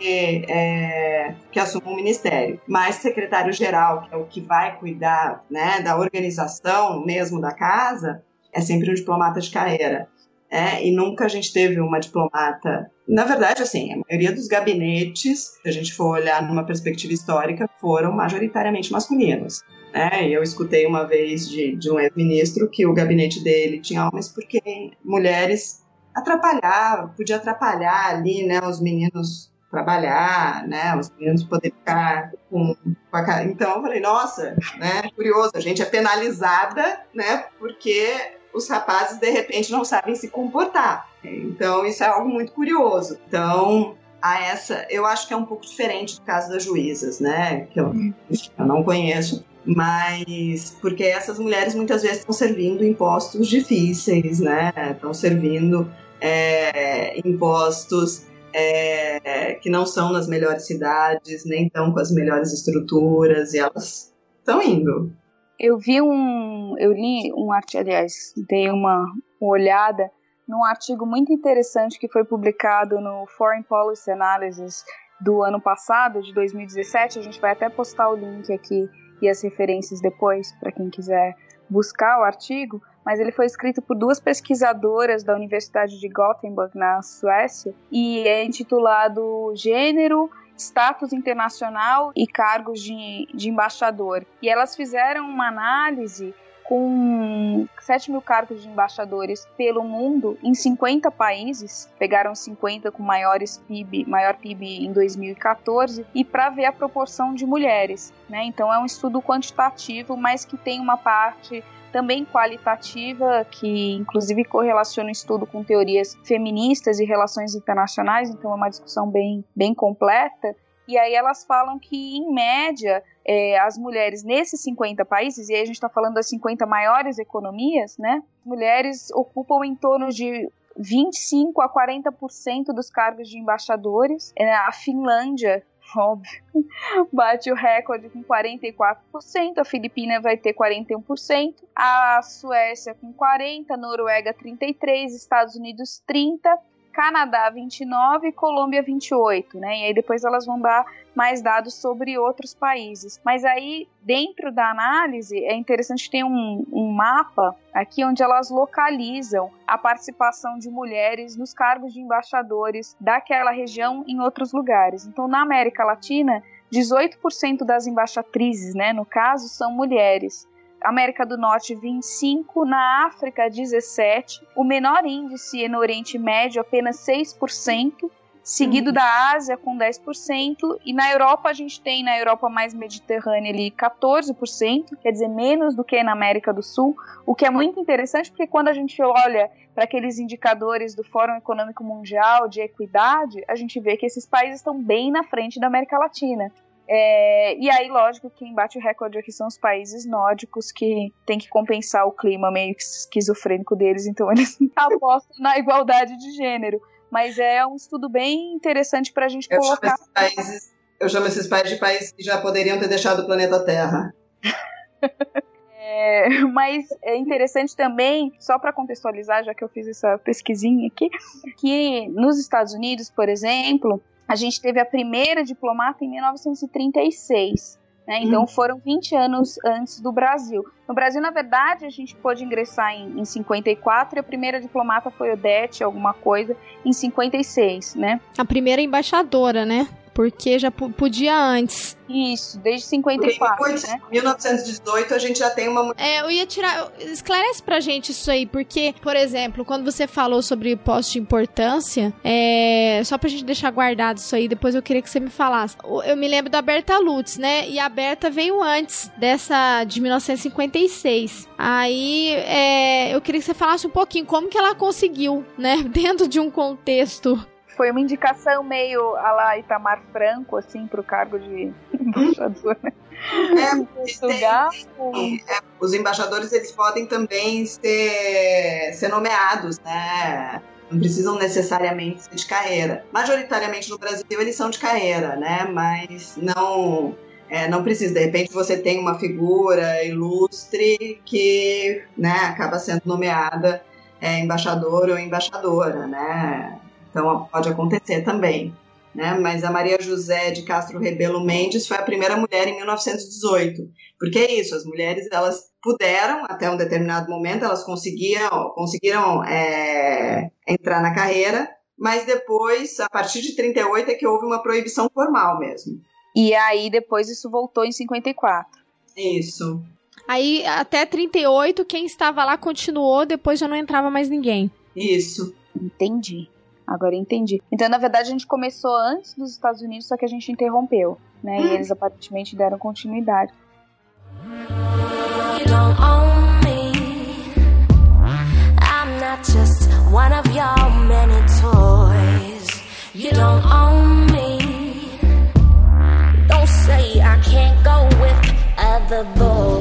é, que assuma um ministério. Mas secretário-geral, que é o que vai cuidar, né, da organização mesmo da casa, é sempre um diplomata de carreira. É, e nunca a gente teve uma diplomata. Na verdade, assim, a maioria dos gabinetes, se a gente for olhar numa perspectiva histórica, foram majoritariamente masculinos. Né? Eu escutei uma vez de, de um ex-ministro que o gabinete dele tinha homens porque mulheres atrapalhavam, podia atrapalhar ali, né, os meninos trabalhar, né, os meninos poder ficar com, com a Então eu falei, nossa, né, curioso, a gente é penalizada, né, porque os rapazes de repente não sabem se comportar. Então isso é algo muito curioso. Então a essa, eu acho que é um pouco diferente do caso das juízas, né? Que eu, hum. eu não conheço, mas porque essas mulheres muitas vezes estão servindo impostos difíceis, né? Estão servindo é, impostos é, que não são nas melhores cidades, nem estão com as melhores estruturas, e elas estão indo. Eu vi um. Eu li um artigo, aliás, dei uma, uma olhada num artigo muito interessante que foi publicado no Foreign Policy Analysis do ano passado, de 2017. A gente vai até postar o link aqui e as referências depois, para quem quiser buscar o artigo. Mas ele foi escrito por duas pesquisadoras da Universidade de Gothenburg, na Suécia, e é intitulado Gênero status internacional e cargos de, de embaixador. E elas fizeram uma análise com 7 mil cargos de embaixadores pelo mundo em 50 países, pegaram 50 com maiores PIB, maior PIB em 2014, e para ver a proporção de mulheres. Né? Então é um estudo quantitativo, mas que tem uma parte também qualitativa, que inclusive correlaciona o estudo com teorias feministas e relações internacionais, então é uma discussão bem, bem completa. E aí elas falam que, em média, é, as mulheres nesses 50 países, e aí a gente está falando das 50 maiores economias, né? Mulheres ocupam em torno de 25 a 40% dos cargos de embaixadores. É, a Finlândia óbvio, bate o recorde com 44%, a Filipina vai ter 41%, a Suécia com 40%, a Noruega 33%, Estados Unidos 30%, Canadá 29 e Colômbia 28, né? E aí depois elas vão dar mais dados sobre outros países. Mas aí, dentro da análise, é interessante ter um, um mapa aqui onde elas localizam a participação de mulheres nos cargos de embaixadores daquela região em outros lugares. Então, na América Latina, 18% das embaixatrizes, né, no caso, são mulheres. América do Norte 25, na África 17, o menor índice é no Oriente Médio apenas 6%, seguido uhum. da Ásia com 10%, e na Europa a gente tem na Europa mais mediterrânea ali 14%, quer dizer, menos do que na América do Sul, o que é muito interessante porque quando a gente olha para aqueles indicadores do Fórum Econômico Mundial de equidade, a gente vê que esses países estão bem na frente da América Latina. É, e aí, lógico, quem bate o recorde aqui são os países nórdicos que tem que compensar o clima meio esquizofrênico deles, então eles apostam na igualdade de gênero. Mas é um estudo bem interessante para a gente eu colocar. Chamo países, eu chamo esses países de países que já poderiam ter deixado o planeta Terra. É, mas é interessante também, só para contextualizar, já que eu fiz essa pesquisinha aqui, que nos Estados Unidos, por exemplo, a gente teve a primeira diplomata em 1936. Né? Então hum. foram 20 anos antes do Brasil. No Brasil, na verdade, a gente pôde ingressar em, em 54 e a primeira diplomata foi Odete, alguma coisa, em 56, né? A primeira embaixadora, né? Porque já podia antes. Isso, desde 54, em né? 1918 a gente já tem uma... É, eu ia tirar... Esclarece pra gente isso aí, porque, por exemplo, quando você falou sobre posto de importância, é... só pra gente deixar guardado isso aí, depois eu queria que você me falasse. Eu me lembro da Berta Lutz, né? E a Berta veio antes dessa de 1956. Aí, é... eu queria que você falasse um pouquinho como que ela conseguiu, né? Dentro de um contexto foi uma indicação meio a la Itamar Franco, assim, para o cargo de embaixador, né? É, Portugal. É, os embaixadores eles podem também ser, ser nomeados, né? Não precisam necessariamente ser de carreira. Majoritariamente no Brasil eles são de carreira, né? Mas não É, não precisa, de repente você tem uma figura ilustre que né, acaba sendo nomeada é, embaixador ou embaixadora, né? Então pode acontecer também. Né? Mas a Maria José de Castro Rebelo Mendes foi a primeira mulher em 1918. Porque é isso, as mulheres elas puderam até um determinado momento, elas conseguiam, conseguiram é, entrar na carreira, mas depois, a partir de 38, é que houve uma proibição formal mesmo. E aí depois isso voltou em 54. Isso. Aí até 38, quem estava lá continuou, depois já não entrava mais ninguém. Isso. Entendi. Agora entendi. Então, na verdade, a gente começou antes dos Estados Unidos, só que a gente interrompeu, né? Hum. E eles aparentemente deram continuidade. You don't own me. I'm not just one of your many toys. You don't own me. Don't say I can't go with other boys.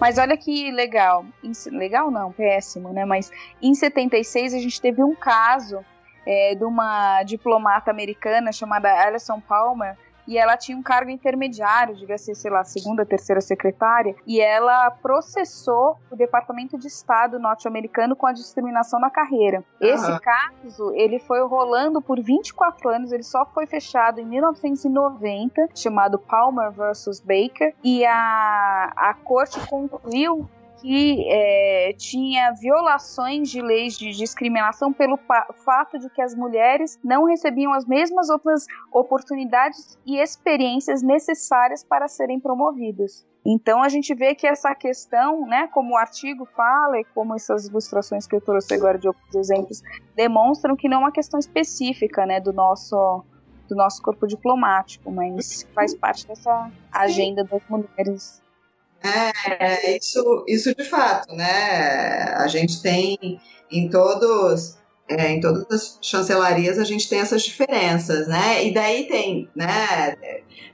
Mas olha que legal. Legal não, péssimo, né? Mas em 76 a gente teve um caso é, de uma diplomata americana chamada Alison Palmer e ela tinha um cargo intermediário, devia ser, sei lá, segunda, terceira secretária, e ela processou o Departamento de Estado norte-americano com a discriminação na carreira. Esse caso, ele foi rolando por 24 anos, ele só foi fechado em 1990, chamado Palmer versus Baker, e a, a corte concluiu que é, tinha violações de leis de discriminação pelo fato de que as mulheres não recebiam as mesmas outras oportunidades e experiências necessárias para serem promovidas. Então a gente vê que essa questão, né, como o artigo fala e como essas ilustrações que eu trouxe agora de outros exemplos demonstram que não é uma questão específica, né, do nosso do nosso corpo diplomático, mas faz parte dessa agenda das mulheres é, isso, isso de fato, né? A gente tem em todos, é, em todas as chancelarias a gente tem essas diferenças, né? E daí tem, né?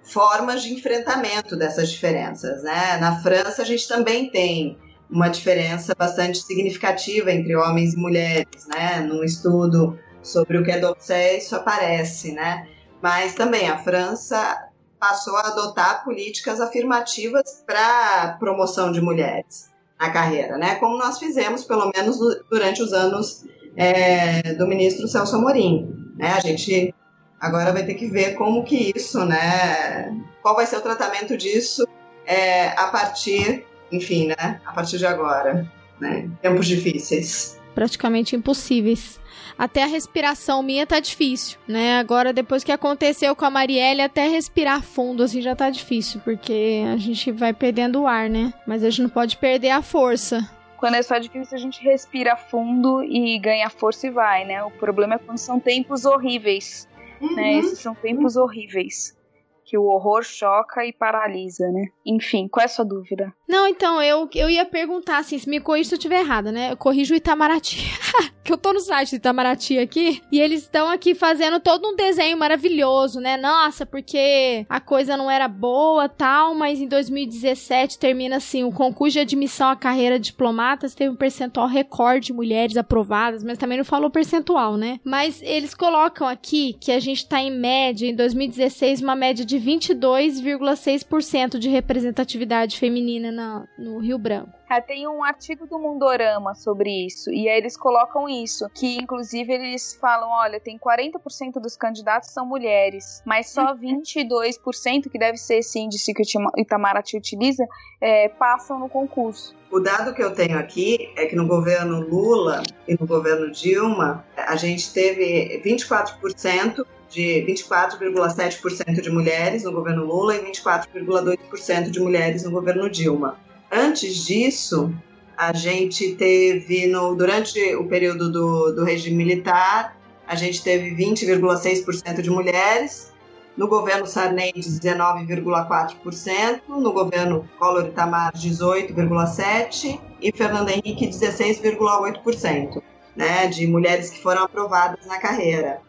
Formas de enfrentamento dessas diferenças, né? Na França a gente também tem uma diferença bastante significativa entre homens e mulheres, né? Num estudo sobre o que é d'Orsay isso aparece, né? Mas também a França passou a adotar políticas afirmativas para promoção de mulheres na carreira, né? Como nós fizemos, pelo menos durante os anos é, do ministro Celso Amorim, né? A gente agora vai ter que ver como que isso, né? Qual vai ser o tratamento disso é, a partir, enfim, né? A partir de agora, né? Tempos difíceis. Praticamente impossíveis até a respiração minha tá difícil, né? Agora, depois que aconteceu com a Marielle, até respirar fundo, assim, já tá difícil, porque a gente vai perdendo o ar, né? Mas a gente não pode perder a força. Quando é só difícil, a gente respira fundo e ganha força e vai, né? O problema é quando são tempos horríveis, né? uhum. né? Esses são tempos horríveis que o horror choca e paralisa, né? Enfim, qual é a sua dúvida? Não, então, eu, eu ia perguntar, assim, se me corrija se eu estiver errada, né? Eu corrijo o Itamaraty. que eu tô no site do Itamaraty aqui, e eles estão aqui fazendo todo um desenho maravilhoso, né? Nossa, porque a coisa não era boa, tal, mas em 2017 termina assim, o concurso de admissão à carreira de diplomatas teve um percentual recorde de mulheres aprovadas, mas também não falou percentual, né? Mas eles colocam aqui que a gente tá em média, em 2016, uma média de 22,6% de representatividade feminina na, no Rio Branco. Tem um artigo do Mundorama sobre isso, e aí eles colocam isso, que inclusive eles falam, olha, tem 40% dos candidatos são mulheres, mas só 22%, que deve ser esse índice que o Itamaraty utiliza, é, passam no concurso. O dado que eu tenho aqui é que no governo Lula e no governo Dilma, a gente teve 24% de 24,7% de mulheres no governo Lula e 24,2% de mulheres no governo Dilma. Antes disso, a gente teve, no, durante o período do, do regime militar, a gente teve 20,6% de mulheres, no governo Sarney 19,4%, no governo Collor Itamar 18,7% e Fernando Henrique 16,8%, né, de mulheres que foram aprovadas na carreira.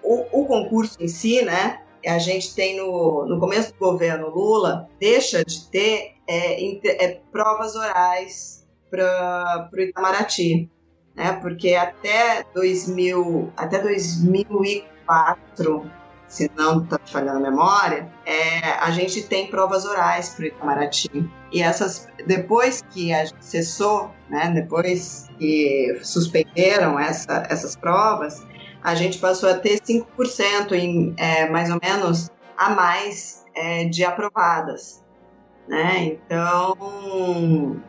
O, o concurso em si, né, a gente tem no, no começo do governo Lula, deixa de ter é, é, provas orais para o Itamaraty, né? Porque até 2000, até 2004 se não está falhando a memória, é, a gente tem provas orais para o Itamaraty. E essas, depois que a gente cessou, né, depois que suspenderam essa, essas provas, a gente passou a ter 5% em, é, mais ou menos a mais é, de aprovadas. Né? Então,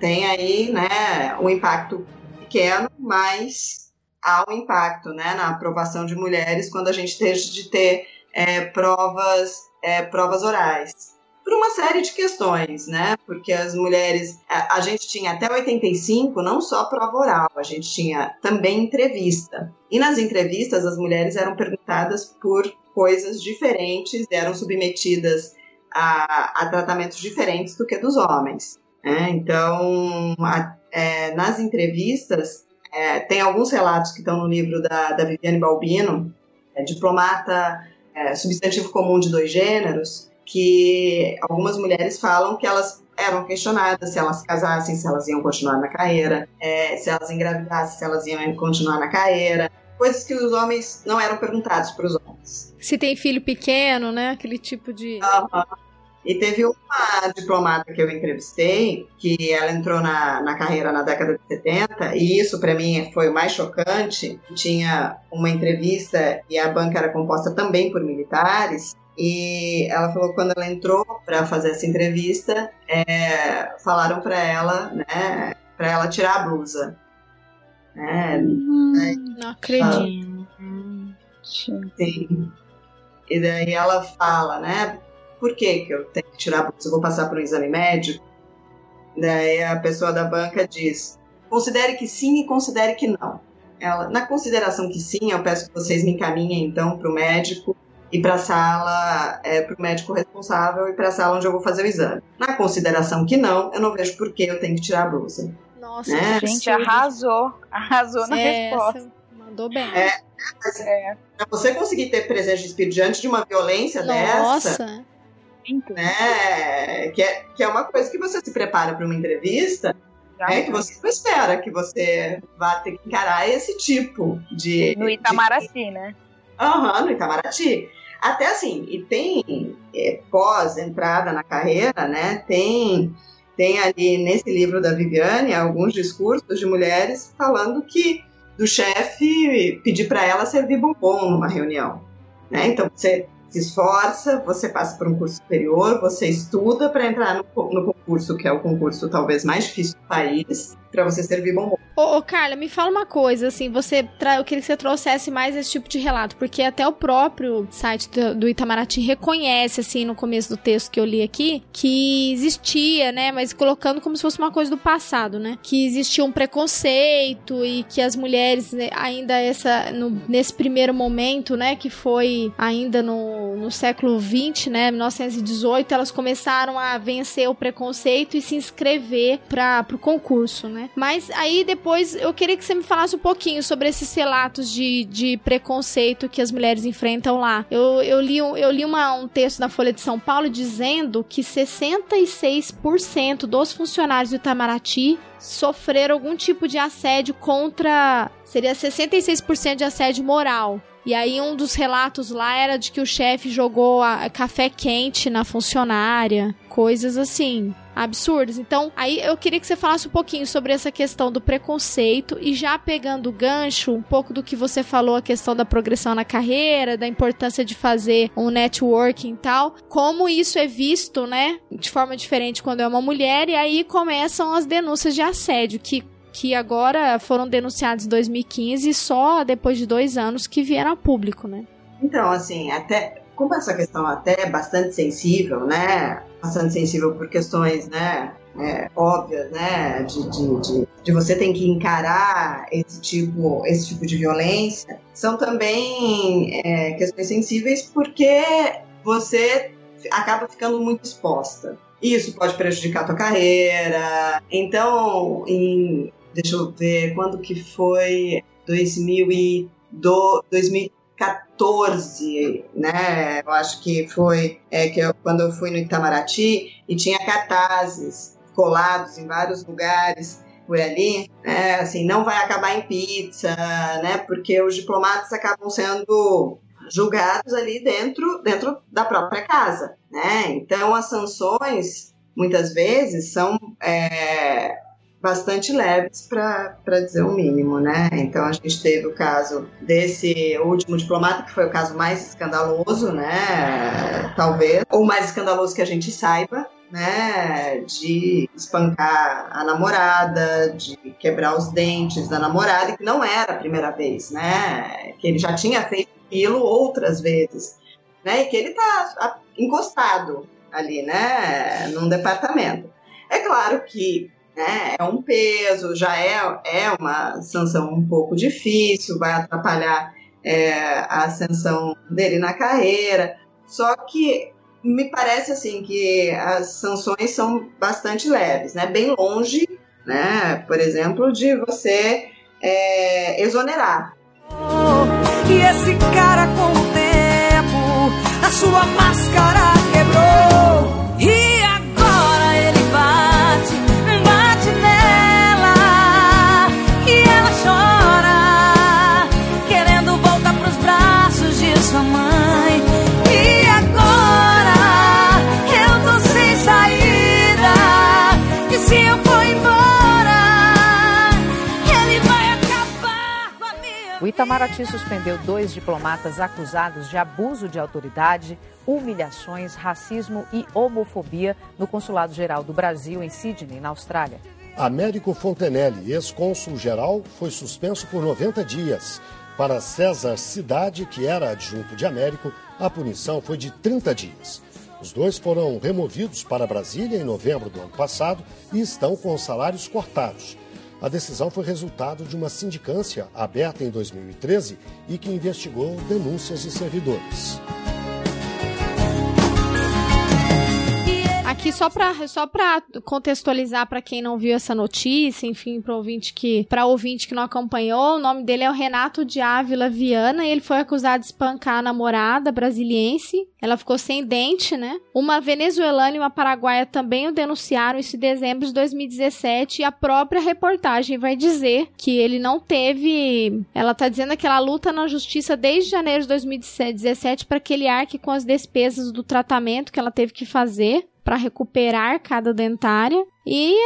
tem aí né, um impacto pequeno, mas há um impacto né, na aprovação de mulheres quando a gente deixa de ter é, provas, é, provas orais. Por uma série de questões, né? Porque as mulheres. A, gente tinha até 85 não só prova oral, a gente tinha também entrevista. E nas entrevistas, as mulheres eram perguntadas por coisas diferentes, eram submetidas a, a tratamentos diferentes do que dos homens. Né? Então, a, é, nas entrevistas, é, tem alguns relatos que estão no livro da, da Viviane Balbino, é, diplomata é, substantivo comum de dois gêneros, que algumas mulheres falam que elas eram questionadas se elas casassem, se elas iam continuar na carreira, é, se elas engravidassem, se elas iam continuar na carreira, coisas que os homens não eram perguntados para os homens. Se tem filho pequeno, né? Aquele tipo de. Uhum. E teve uma diplomata que eu entrevistei, que ela entrou na, na carreira na década de 70, e isso para mim foi o mais chocante. Tinha uma entrevista e a banca era composta também por militares, e ela falou que quando ela entrou para fazer essa entrevista, é, falaram para ela, né, para ela tirar a blusa. É, hum, não acredito. Sim. E daí ela fala, né? por que, que eu tenho que tirar a bolsa? Eu vou passar por um exame médico? Daí a pessoa da banca diz: considere que sim e considere que não. Ela, na consideração que sim, eu peço que vocês me encaminhem então para o médico e para a sala, é, para o médico responsável e para a sala onde eu vou fazer o exame. Na consideração que não, eu não vejo por que eu tenho que tirar a blusa. Nossa, né? gente, arrasou, arrasou na é, resposta. Mandou bem. É, é. Para você conseguir ter presença de espírito diante de uma violência Nossa. dessa, né? Que é, que é uma coisa que você se prepara para uma entrevista, é que você não espera que você vá ter que encarar esse tipo de. No Itamaraty, de... né? Aham, uhum, no Itamaraty. Até assim, e tem é, pós-entrada na carreira, né? Tem, tem ali nesse livro da Viviane alguns discursos de mulheres falando que do chefe pedir para ela servir bombom numa reunião. Né? Então, você se esforça, você passa por um curso superior, você estuda para entrar no, no, concurso, que é o concurso talvez mais difícil do país, para você servir bombom. Ô, ô, Carla, me fala uma coisa, assim, você tra... eu queria que você trouxesse mais esse tipo de relato, porque até o próprio site do, do, Itamaraty reconhece, assim, no começo do texto que eu li aqui, que existia, né, mas colocando como se fosse uma coisa do passado, né, que existia um preconceito e que as mulheres, né, ainda essa, no, nesse primeiro momento, né, que foi ainda no, no século 20, né, 1918, elas começaram a vencer o preconceito e se inscrever para o concurso, né, mas aí depois depois eu queria que você me falasse um pouquinho sobre esses relatos de, de preconceito que as mulheres enfrentam lá. Eu, eu li, eu li uma, um texto na Folha de São Paulo dizendo que 66% dos funcionários do Itamaraty sofreram algum tipo de assédio contra. Seria 66% de assédio moral. E aí um dos relatos lá era de que o chefe jogou a, café quente na funcionária, coisas assim absurdas. Então, aí eu queria que você falasse um pouquinho sobre essa questão do preconceito. E já pegando o gancho, um pouco do que você falou, a questão da progressão na carreira, da importância de fazer um networking e tal, como isso é visto, né, de forma diferente quando é uma mulher, e aí começam as denúncias de assédio, que que agora foram denunciados em 2015 só depois de dois anos que vieram a público, né? Então, assim, até como essa questão até é bastante sensível, né? Bastante sensível por questões, né? É, óbvias, né? De, de, de, de, você ter que encarar esse tipo, esse tipo de violência, são também é, questões sensíveis porque você acaba ficando muito exposta. Isso pode prejudicar a tua carreira. Então, em deixa eu ver, quando que foi? 2014, né? Eu acho que foi é, que eu, quando eu fui no Itamaraty e tinha cartazes colados em vários lugares por ali, né? Assim, não vai acabar em pizza, né? Porque os diplomatas acabam sendo julgados ali dentro, dentro da própria casa, né? Então as sanções muitas vezes são é, bastante leves para dizer o mínimo, né? Então a gente teve o caso desse último diplomata que foi o caso mais escandaloso, né? Talvez ou mais escandaloso que a gente saiba, né, de espancar a namorada, de quebrar os dentes da namorada, que não era a primeira vez, né, que ele já tinha feito aquilo outras vezes, né, e que ele está encostado ali, né, num departamento. É claro que né, é um peso, já é, é uma sanção um pouco difícil, vai atrapalhar é, a ascensão dele na carreira, só que me parece assim que as sanções são bastante leves, né? Bem longe, né? Por exemplo, de você é, exonerar. E esse cara com o tempo, a sua máscara quebrou. Itamaraty suspendeu dois diplomatas acusados de abuso de autoridade, humilhações, racismo e homofobia no Consulado-Geral do Brasil em Sydney, na Austrália. Américo Fontenelle, ex-cônsul-geral, foi suspenso por 90 dias. Para César Cidade, que era adjunto de Américo, a punição foi de 30 dias. Os dois foram removidos para Brasília em novembro do ano passado e estão com os salários cortados. A decisão foi resultado de uma sindicância aberta em 2013 e que investigou denúncias de servidores. Aqui só para só para contextualizar para quem não viu essa notícia, enfim, para ouvinte que ouvinte que não acompanhou, o nome dele é o Renato de Ávila Viana e ele foi acusado de espancar a namorada brasiliense. Ela ficou sem dente, né? Uma venezuelana e uma paraguaia também o denunciaram isso em dezembro de 2017 e a própria reportagem vai dizer que ele não teve, ela tá dizendo que ela luta na justiça desde janeiro de 2017 para que ele arque com as despesas do tratamento que ela teve que fazer para recuperar cada dentária. E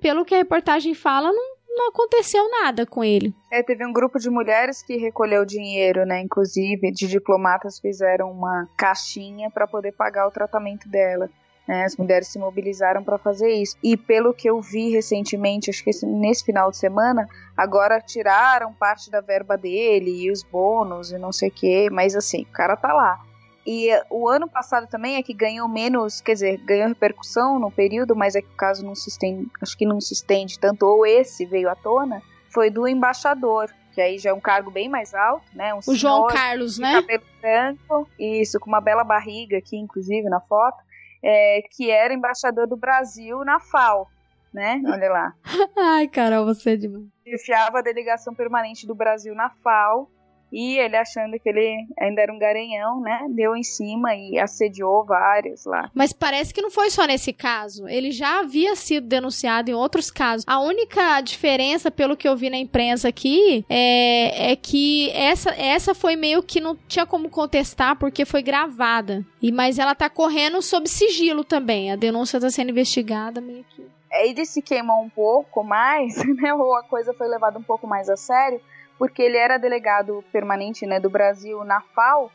pelo que a reportagem fala, não, não aconteceu nada com ele. É, teve um grupo de mulheres que recolheu dinheiro, né? Inclusive, de diplomatas fizeram uma caixinha para poder pagar o tratamento dela. Né, as mulheres se mobilizaram para fazer isso. E pelo que eu vi recentemente, acho que nesse final de semana, agora tiraram parte da verba dele e os bônus e não sei o que, mas assim, o cara tá lá. E o ano passado também é que ganhou menos, quer dizer, ganhou repercussão no período, mas é que o caso não se estende, acho que não se estende tanto, ou esse veio à tona, foi do embaixador, que aí já é um cargo bem mais alto, né? Um o João Carlos, né? Cabelo branco, isso, com uma bela barriga aqui, inclusive, na foto, é, que era embaixador do Brasil na FAO, né? Olha lá. Ai, Carol, você é demais. Chefiava a delegação permanente do Brasil na FAO e ele achando que ele ainda era um garanhão, né? Deu em cima e assediou vários lá. Mas parece que não foi só nesse caso. Ele já havia sido denunciado em outros casos. A única diferença, pelo que eu vi na imprensa aqui, é, é que essa, essa foi meio que não tinha como contestar porque foi gravada. E Mas ela tá correndo sob sigilo também. A denúncia tá sendo investigada meio que. Ele se queimou um pouco mais, né? Ou a coisa foi levada um pouco mais a sério porque ele era delegado permanente né, do Brasil na FAO,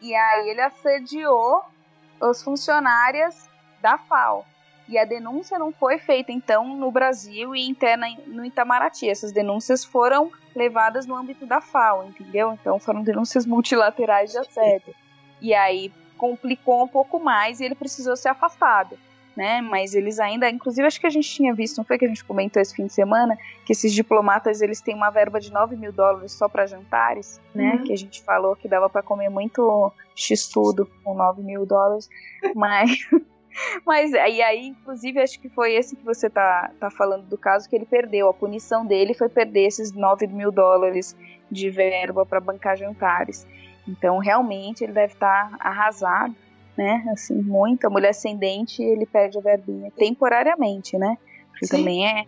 e aí ele assediou os funcionárias da FAO. E a denúncia não foi feita, então, no Brasil e interna no Itamaraty. Essas denúncias foram levadas no âmbito da FAO, entendeu? Então foram denúncias multilaterais de assédio. E aí complicou um pouco mais e ele precisou ser afastado né? Mas eles ainda, inclusive acho que a gente tinha visto, não foi que a gente comentou esse fim de semana, que esses diplomatas eles têm uma verba de 9 mil dólares só para jantares, né? Uhum. Que a gente falou que dava para comer muito x-tudo com 9 mil dólares, mas... Mas aí, aí, inclusive, acho que foi esse que você tá, tá falando do caso que ele perdeu. A punição dele foi perder esses 9 mil dólares de verba para bancar jantares. Então, realmente, ele deve estar tá arrasado né? Assim, muita mulher ascendente, ele perde a verbinha temporariamente, né? Porque Sim. também é.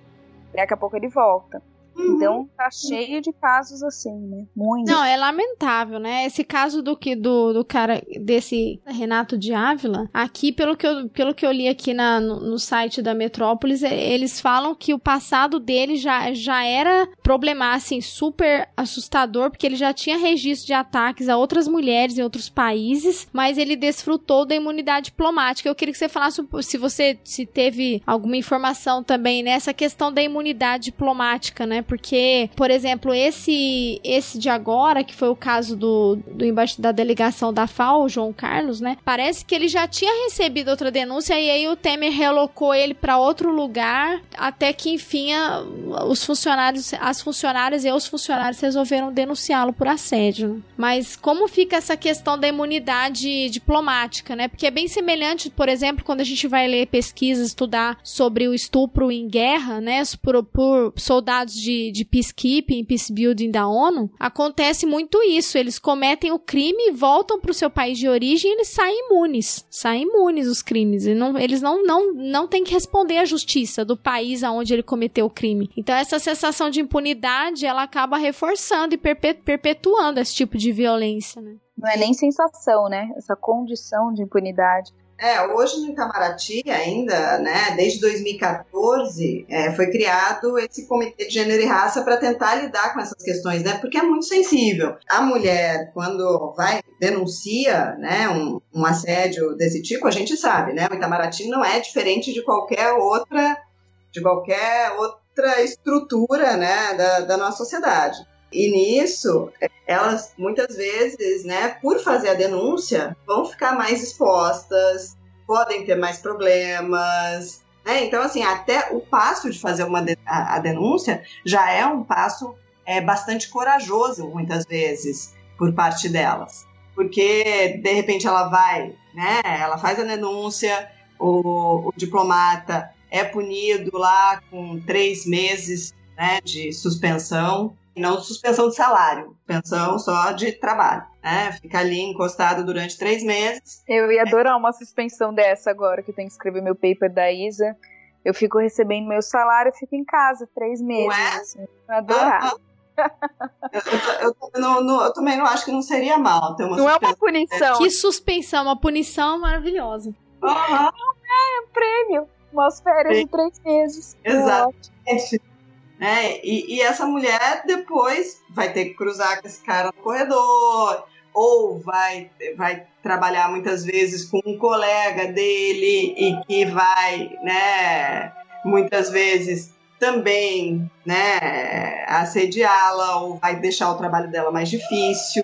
Daqui a pouco ele volta. Uhum. Então tá cheio de casos assim, né? Muito. Não, é lamentável, né? Esse caso do que do, do cara desse Renato de Ávila, aqui pelo que eu, pelo que eu li aqui na, no, no site da Metrópolis, é, eles falam que o passado dele já, já era problemático, assim, super assustador, porque ele já tinha registro de ataques a outras mulheres em outros países, mas ele desfrutou da imunidade diplomática. Eu queria que você falasse se você se teve alguma informação também nessa questão da imunidade diplomática, né? Porque, por exemplo, esse esse de agora, que foi o caso do, do embaixo da delegação da FAO, João Carlos, né? Parece que ele já tinha recebido outra denúncia e aí o Temer relocou ele para outro lugar, até que enfim a, os funcionários, as funcionárias e os funcionários resolveram denunciá-lo por assédio. Mas como fica essa questão da imunidade diplomática, né? Porque é bem semelhante, por exemplo, quando a gente vai ler pesquisas, estudar sobre o estupro em guerra, né? Por, por soldados de de, de peacekeeping, peacebuilding da ONU, acontece muito isso. Eles cometem o crime, voltam para o seu país de origem e eles saem imunes. Saem imunes os crimes. E não, eles não, não, não têm que responder à justiça do país aonde ele cometeu o crime. Então essa sensação de impunidade, ela acaba reforçando e perpetuando esse tipo de violência, né? Não é nem sensação, né? Essa condição de impunidade. É, hoje no Itamaraty ainda, né, desde 2014, é, foi criado esse Comitê de Gênero e Raça para tentar lidar com essas questões, né, porque é muito sensível. A mulher, quando vai, denuncia, né, um, um assédio desse tipo, a gente sabe, né, o Itamaraty não é diferente de qualquer outra, de qualquer outra estrutura, né, da, da nossa sociedade. E nisso, elas muitas vezes, né, por fazer a denúncia, vão ficar mais expostas, podem ter mais problemas. Né? Então, assim, até o passo de fazer uma de a, denúncia já é um passo é, bastante corajoso, muitas vezes, por parte delas. Porque, de repente, ela vai, né, ela faz a denúncia, o, o diplomata é punido lá com três meses né, de suspensão, não suspensão de salário, suspensão só de trabalho, né? Fica ali encostado durante três meses. Eu ia adorar uma suspensão dessa agora, que eu tenho que escrever meu paper da Isa. Eu fico recebendo meu salário e fico em casa três meses. Ué? Assim. Eu adorar. eu, eu, eu, não, não, eu, também não acho que não seria mal ter uma Não é uma punição. Que suspensão, uma punição maravilhosa. Uhum. Não é, é um prêmio. Umas férias Sim. de três meses. Exatamente. Né? E, e essa mulher depois vai ter que cruzar com esse cara no corredor, ou vai, vai trabalhar muitas vezes com um colega dele e que vai, né, muitas vezes também, né, assediá-la ou vai deixar o trabalho dela mais difícil,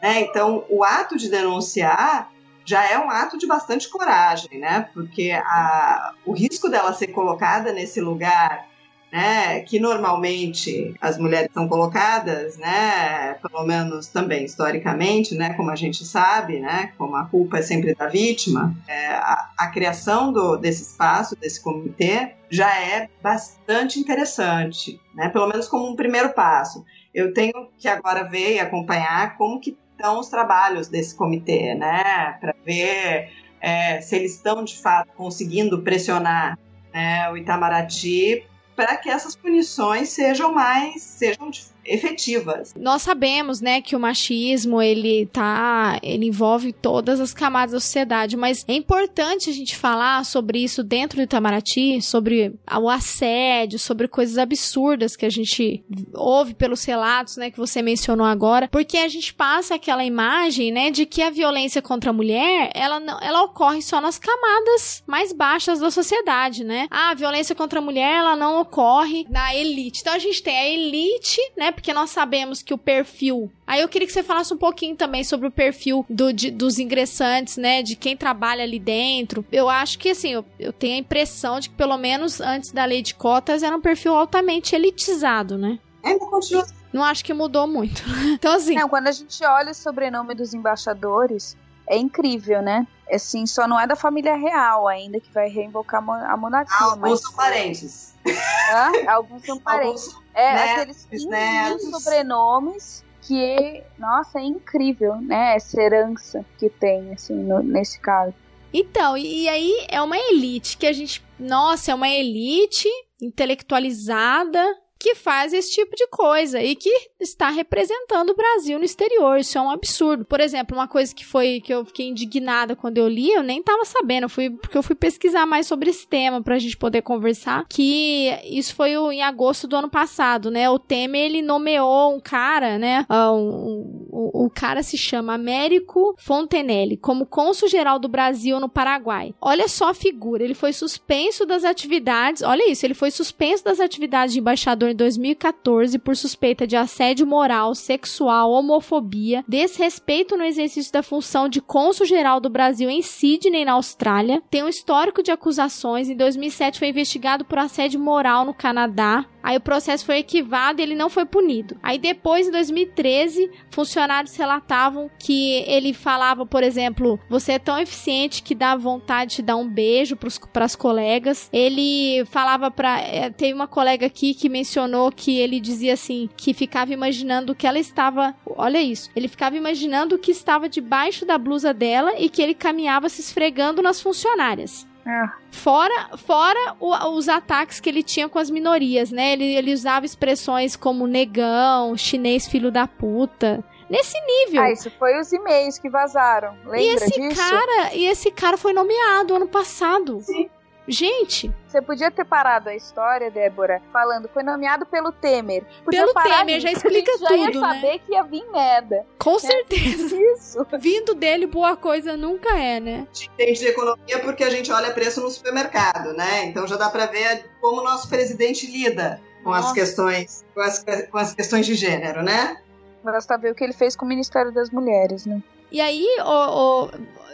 né? Então, o ato de denunciar já é um ato de bastante coragem, né? Porque a, o risco dela ser colocada nesse lugar né, que normalmente as mulheres são colocadas, né, pelo menos também historicamente, né, como a gente sabe, né, como a culpa é sempre da vítima, é, a, a, criação do, desse espaço, desse comitê, já é bastante interessante, né, pelo menos como um primeiro passo. Eu tenho que agora ver e acompanhar como que estão os trabalhos desse comitê, né, para ver é, se eles estão de fato conseguindo pressionar né, o Itamaraty para que essas punições sejam mais sejam efetivas. Nós sabemos, né, que o machismo ele tá, ele envolve todas as camadas da sociedade, mas é importante a gente falar sobre isso dentro do Itamaraty, sobre o assédio, sobre coisas absurdas que a gente ouve pelos relatos, né, que você mencionou agora, porque a gente passa aquela imagem, né, de que a violência contra a mulher, ela não, ela ocorre só nas camadas mais baixas da sociedade, né? Ah, a violência contra a mulher, ela não ocorre na elite. Então a gente tem a elite, né, porque nós sabemos que o perfil. Aí eu queria que você falasse um pouquinho também sobre o perfil do, de, dos ingressantes, né? De quem trabalha ali dentro. Eu acho que, assim, eu, eu tenho a impressão de que, pelo menos antes da lei de cotas, era um perfil altamente elitizado, né? Ainda continua não acho que mudou muito. então, assim. Não, quando a gente olha o sobrenome dos embaixadores, é incrível, né? Assim, só não é da família real ainda que vai reinvocar a monarquia. Alguns mas... são parentes. Hã? Alguns são parentes. Alguns é, netos, aqueles netos. sobrenomes que, nossa, é incrível, né? Essa herança que tem, assim, no, nesse caso. Então, e, e aí é uma elite que a gente. Nossa, é uma elite intelectualizada, que faz esse tipo de coisa e que está representando o Brasil no exterior. Isso é um absurdo. Por exemplo, uma coisa que foi que eu fiquei indignada quando eu li, eu nem estava sabendo, fui, porque eu fui pesquisar mais sobre esse tema para a gente poder conversar, que isso foi em agosto do ano passado, né? O Temer, ele nomeou um cara, né? Uh, um, o, o cara se chama Américo Fontenelle, como cônsul-geral do Brasil no Paraguai. Olha só a figura, ele foi suspenso das atividades, olha isso, ele foi suspenso das atividades de embaixador em 2014 por suspeita de assédio moral, sexual, homofobia, desrespeito no exercício da função de cônsul-geral do Brasil em Sydney, na Austrália. Tem um histórico de acusações. Em 2007 foi investigado por assédio moral no Canadá. Aí o processo foi arquivado e ele não foi punido. Aí depois, em 2013, funcionários relatavam que ele falava, por exemplo, você é tão eficiente que dá vontade de dar um beijo para as colegas. Ele falava para é, tem uma colega aqui que mencionou que ele dizia assim que ficava imaginando que ela estava, olha isso, ele ficava imaginando que estava debaixo da blusa dela e que ele caminhava se esfregando nas funcionárias. É. Fora, fora o, os ataques que ele tinha com as minorias, né? Ele, ele usava expressões como negão, chinês filho da puta. Nesse nível. Ah, isso foi os e-mails que vazaram. Lembra e esse disso? cara, e esse cara foi nomeado ano passado. Sim. Gente. Você podia ter parado a história, Débora, falando foi nomeado pelo Temer. Podia pelo Temer, já explica já tudo, ia né? saber que ia vir merda. Com né? certeza. Isso. Vindo dele, boa coisa nunca é, né? Entende de economia porque a gente olha preço no supermercado, né? Então já dá para ver como o nosso presidente lida com Nossa. as questões, com as, com as questões de gênero, né? Basta ver o que ele fez com o Ministério das Mulheres, né? E aí, o,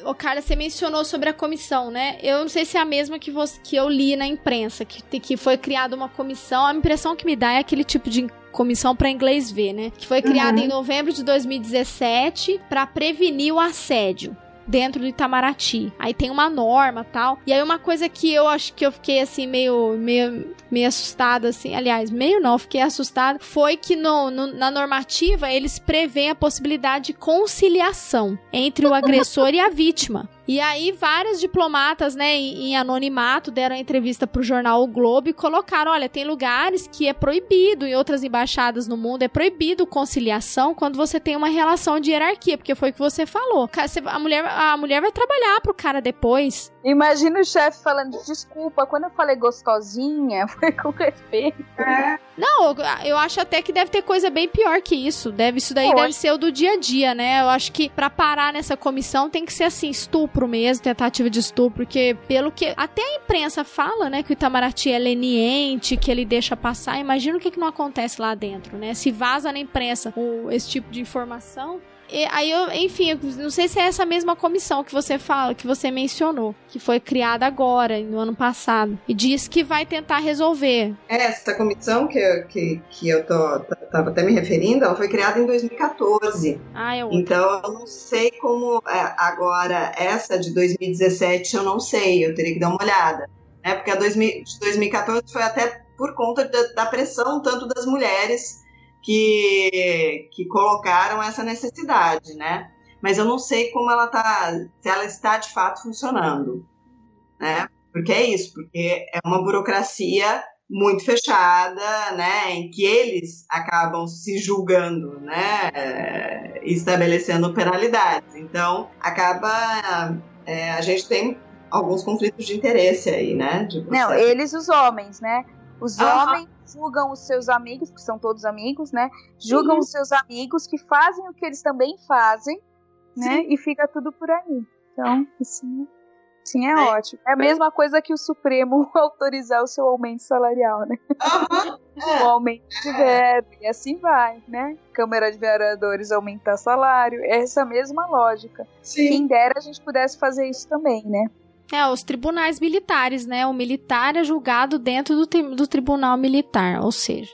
o, o cara, você mencionou sobre a comissão, né? Eu não sei se é a mesma que, você, que eu li na imprensa, que, que foi criada uma comissão. A impressão que me dá é aquele tipo de comissão para inglês ver, né? Que foi criada uhum. em novembro de 2017 para prevenir o assédio dentro do Itamaraty. Aí tem uma norma tal. E aí uma coisa que eu acho que eu fiquei assim meio meio meio assustada assim, aliás, meio não, fiquei assustada, foi que no, no na normativa eles prevêem a possibilidade de conciliação entre o agressor e a vítima. E aí, vários diplomatas, né, em, anonimato, deram entrevista pro jornal O Globo e colocaram: olha, tem lugares que é proibido, em outras embaixadas no mundo, é proibido conciliação quando você tem uma relação de hierarquia, porque foi o que você falou. A mulher, a mulher vai trabalhar pro cara depois. Imagina o chefe falando: desculpa, quando eu falei gostosinha, foi com respeito. É. Não, eu acho até que deve ter coisa bem pior que isso. Deve, isso daí deve ser o do dia a dia, né? Eu acho que para parar nessa comissão tem que ser assim, estupro mesmo, tentativa de estupro, porque pelo que até a imprensa fala, né, que o Itamaraty é leniente, que ele deixa passar. Imagina o que, que não acontece lá dentro, né? Se vaza na imprensa esse tipo de informação, e aí eu, enfim, não sei se é essa mesma comissão que você fala, que você mencionou, que foi criada agora, no ano passado, e diz que vai tentar resolver. Essa comissão que eu, que, que eu tô, tava até me referindo, ela foi criada em 2014. Ah, é Então eu não sei como é, agora essa de 2017 eu não sei, eu teria que dar uma olhada, né? Porque a 2000, de 2014 foi até por conta da, da pressão tanto das mulheres que, que colocaram essa necessidade, né? Mas eu não sei como ela tá, se ela está de fato funcionando, né? Porque é isso, porque é uma burocracia muito fechada, né, em que eles acabam se julgando, né, estabelecendo penalidades. Então, acaba é, a gente tem alguns conflitos de interesse aí, né? Não, eles os homens, né? Os homens julgam os seus amigos, que são todos amigos, né? Julgam uhum. os seus amigos que fazem o que eles também fazem, né? Sim. E fica tudo por aí. Então, assim, sim, é, é, ótimo. É a mesma coisa que o Supremo autorizar o seu aumento salarial, né? Uhum. o aumento de verba, e assim vai, né? Câmara de Vereadores aumentar salário, é essa mesma lógica. Sim. Quem dera a gente pudesse fazer isso também, né? É, os tribunais militares, né? O militar é julgado dentro do, do tribunal militar, ou seja.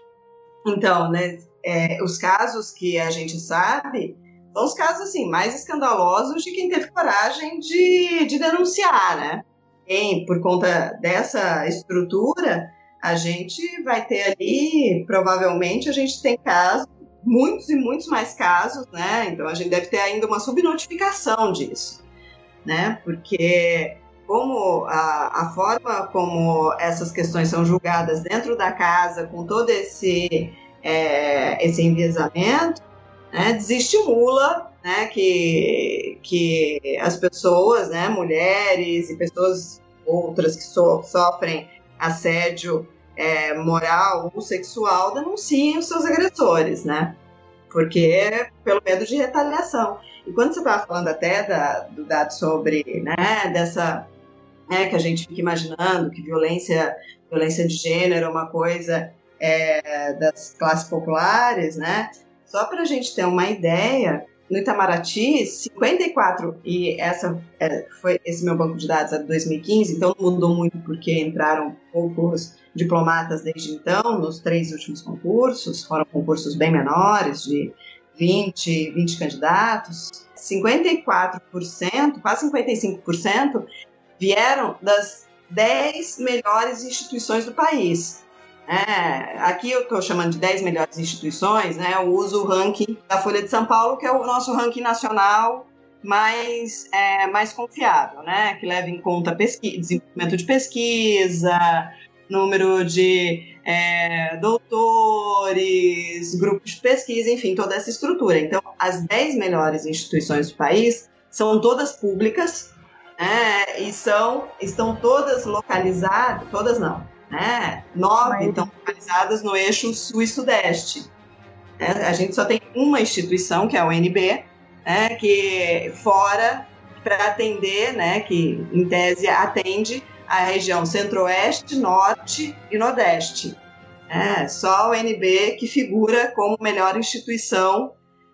Então, né? É, os casos que a gente sabe são os casos assim mais escandalosos de quem teve coragem de, de denunciar, né? Quem, por conta dessa estrutura, a gente vai ter ali, provavelmente, a gente tem casos, muitos e muitos mais casos, né? Então a gente deve ter ainda uma subnotificação disso, né? Porque como a, a forma como essas questões são julgadas dentro da casa, com todo esse, é, esse enviesamento, né, desestimula né, que, que as pessoas, né, mulheres e pessoas outras que so, sofrem assédio é, moral ou sexual denunciem os seus agressores, né? Porque pelo medo de retaliação. E quando você estava falando até da, do dado sobre, né, dessa, né, que a gente fica imaginando que violência, violência de gênero é uma coisa é, das classes populares, né? Só para a gente ter uma ideia, no Itamaraty, 54, e essa é, foi esse meu banco de dados é de 2015, então não mudou muito porque entraram poucos diplomatas desde então, nos três últimos concursos, foram concursos bem menores, de 20, 20 candidatos. 54%, quase 55%, vieram das 10 melhores instituições do país. É, aqui eu estou chamando de 10 melhores instituições, né? Eu uso o ranking da Folha de São Paulo, que é o nosso ranking nacional mais, é, mais confiável, né? Que leva em conta pesquisa, desenvolvimento de pesquisa, número de é, doutores, grupos de pesquisa, enfim, toda essa estrutura. Então, as 10 melhores instituições do país são todas públicas né? e são, estão todas localizadas, todas não, né? Nove estão localizadas no eixo sul e sudeste. Né? A gente só tem uma instituição, que é a UNB, né? que fora para atender, né? que em tese atende a região centro-oeste, norte e nordeste. É, só a UNB que figura como melhor instituição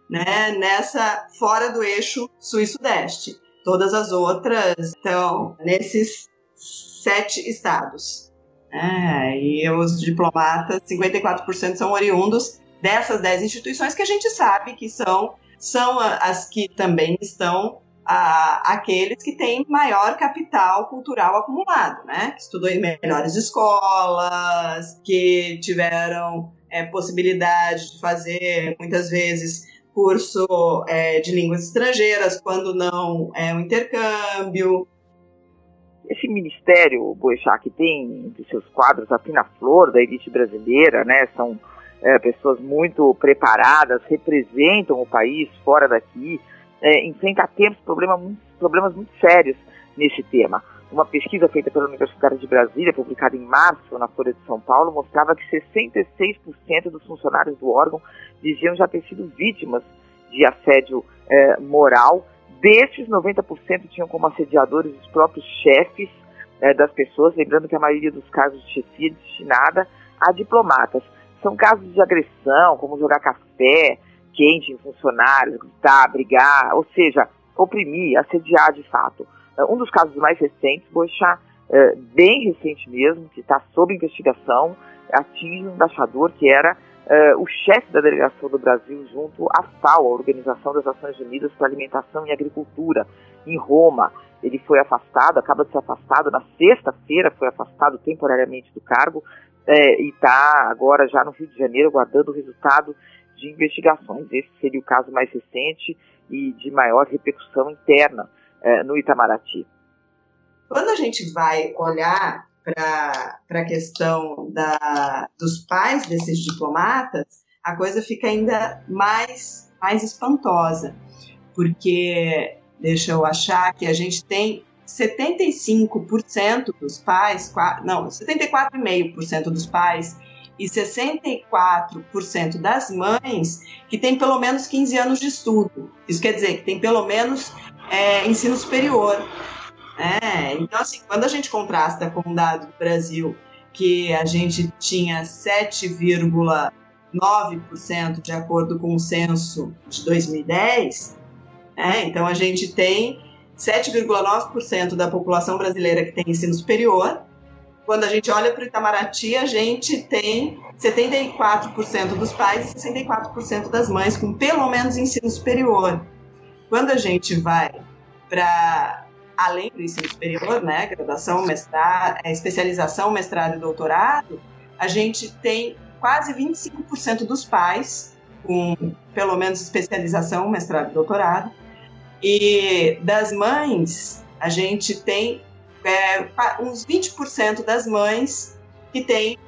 né, nessa fora do eixo sul e sudeste. Todas as outras estão nesses sete estados. É, e os diplomatas, 54% são oriundos dessas 10 instituições que a gente sabe que são, são as que também estão a, aqueles que têm maior capital cultural acumulado, né? Que estudou em melhores escolas, que tiveram é, possibilidade de fazer, muitas vezes, curso é, de línguas estrangeiras, quando não é um intercâmbio. Esse ministério, Boechat, que tem entre seus quadros a fina flor da elite brasileira, né? São é, pessoas muito preparadas, representam o país fora daqui, é, enfrenta tempos problema, problemas muito sérios nesse tema. Uma pesquisa feita pela Universidade de Brasília, publicada em março na Folha de São Paulo, mostrava que 66% dos funcionários do órgão diziam já ter sido vítimas de assédio é, moral Destes, 90% tinham como assediadores os próprios chefes é, das pessoas, lembrando que a maioria dos casos de chefia é destinada a diplomatas. São casos de agressão, como jogar café quente em funcionários, gritar, brigar, ou seja, oprimir, assediar de fato. É, um dos casos mais recentes, Boixá, é, bem recente mesmo, que está sob investigação, atinge um embaixador que era uh, o chefe da delegação do Brasil junto à FAO, a Organização das Nações Unidas para Alimentação e Agricultura, em Roma. Ele foi afastado, acaba de ser afastado, na sexta-feira foi afastado temporariamente do cargo é, e está agora já no Rio de Janeiro aguardando o resultado de investigações. Esse seria o caso mais recente e de maior repercussão interna é, no Itamaraty. Quando a gente vai olhar para a questão da, dos pais desses diplomatas, a coisa fica ainda mais, mais espantosa, porque, deixa eu achar, que a gente tem 75% dos pais, não, 74,5% dos pais e 64% das mães que têm pelo menos 15 anos de estudo. Isso quer dizer que tem pelo menos é, ensino superior. É, então, assim, quando a gente contrasta com o dado do Brasil, que a gente tinha 7,9% de acordo com o censo de 2010, é, então a gente tem 7,9% da população brasileira que tem ensino superior. Quando a gente olha para o Itamaraty, a gente tem 74% dos pais e 64% das mães com pelo menos ensino superior. Quando a gente vai para além do ensino superior, né, graduação, mestrado, é, especialização, mestrado e doutorado, a gente tem quase 25% dos pais com pelo menos especialização, mestrado e doutorado. E das mães, a gente tem é, uns 20% das mães que têm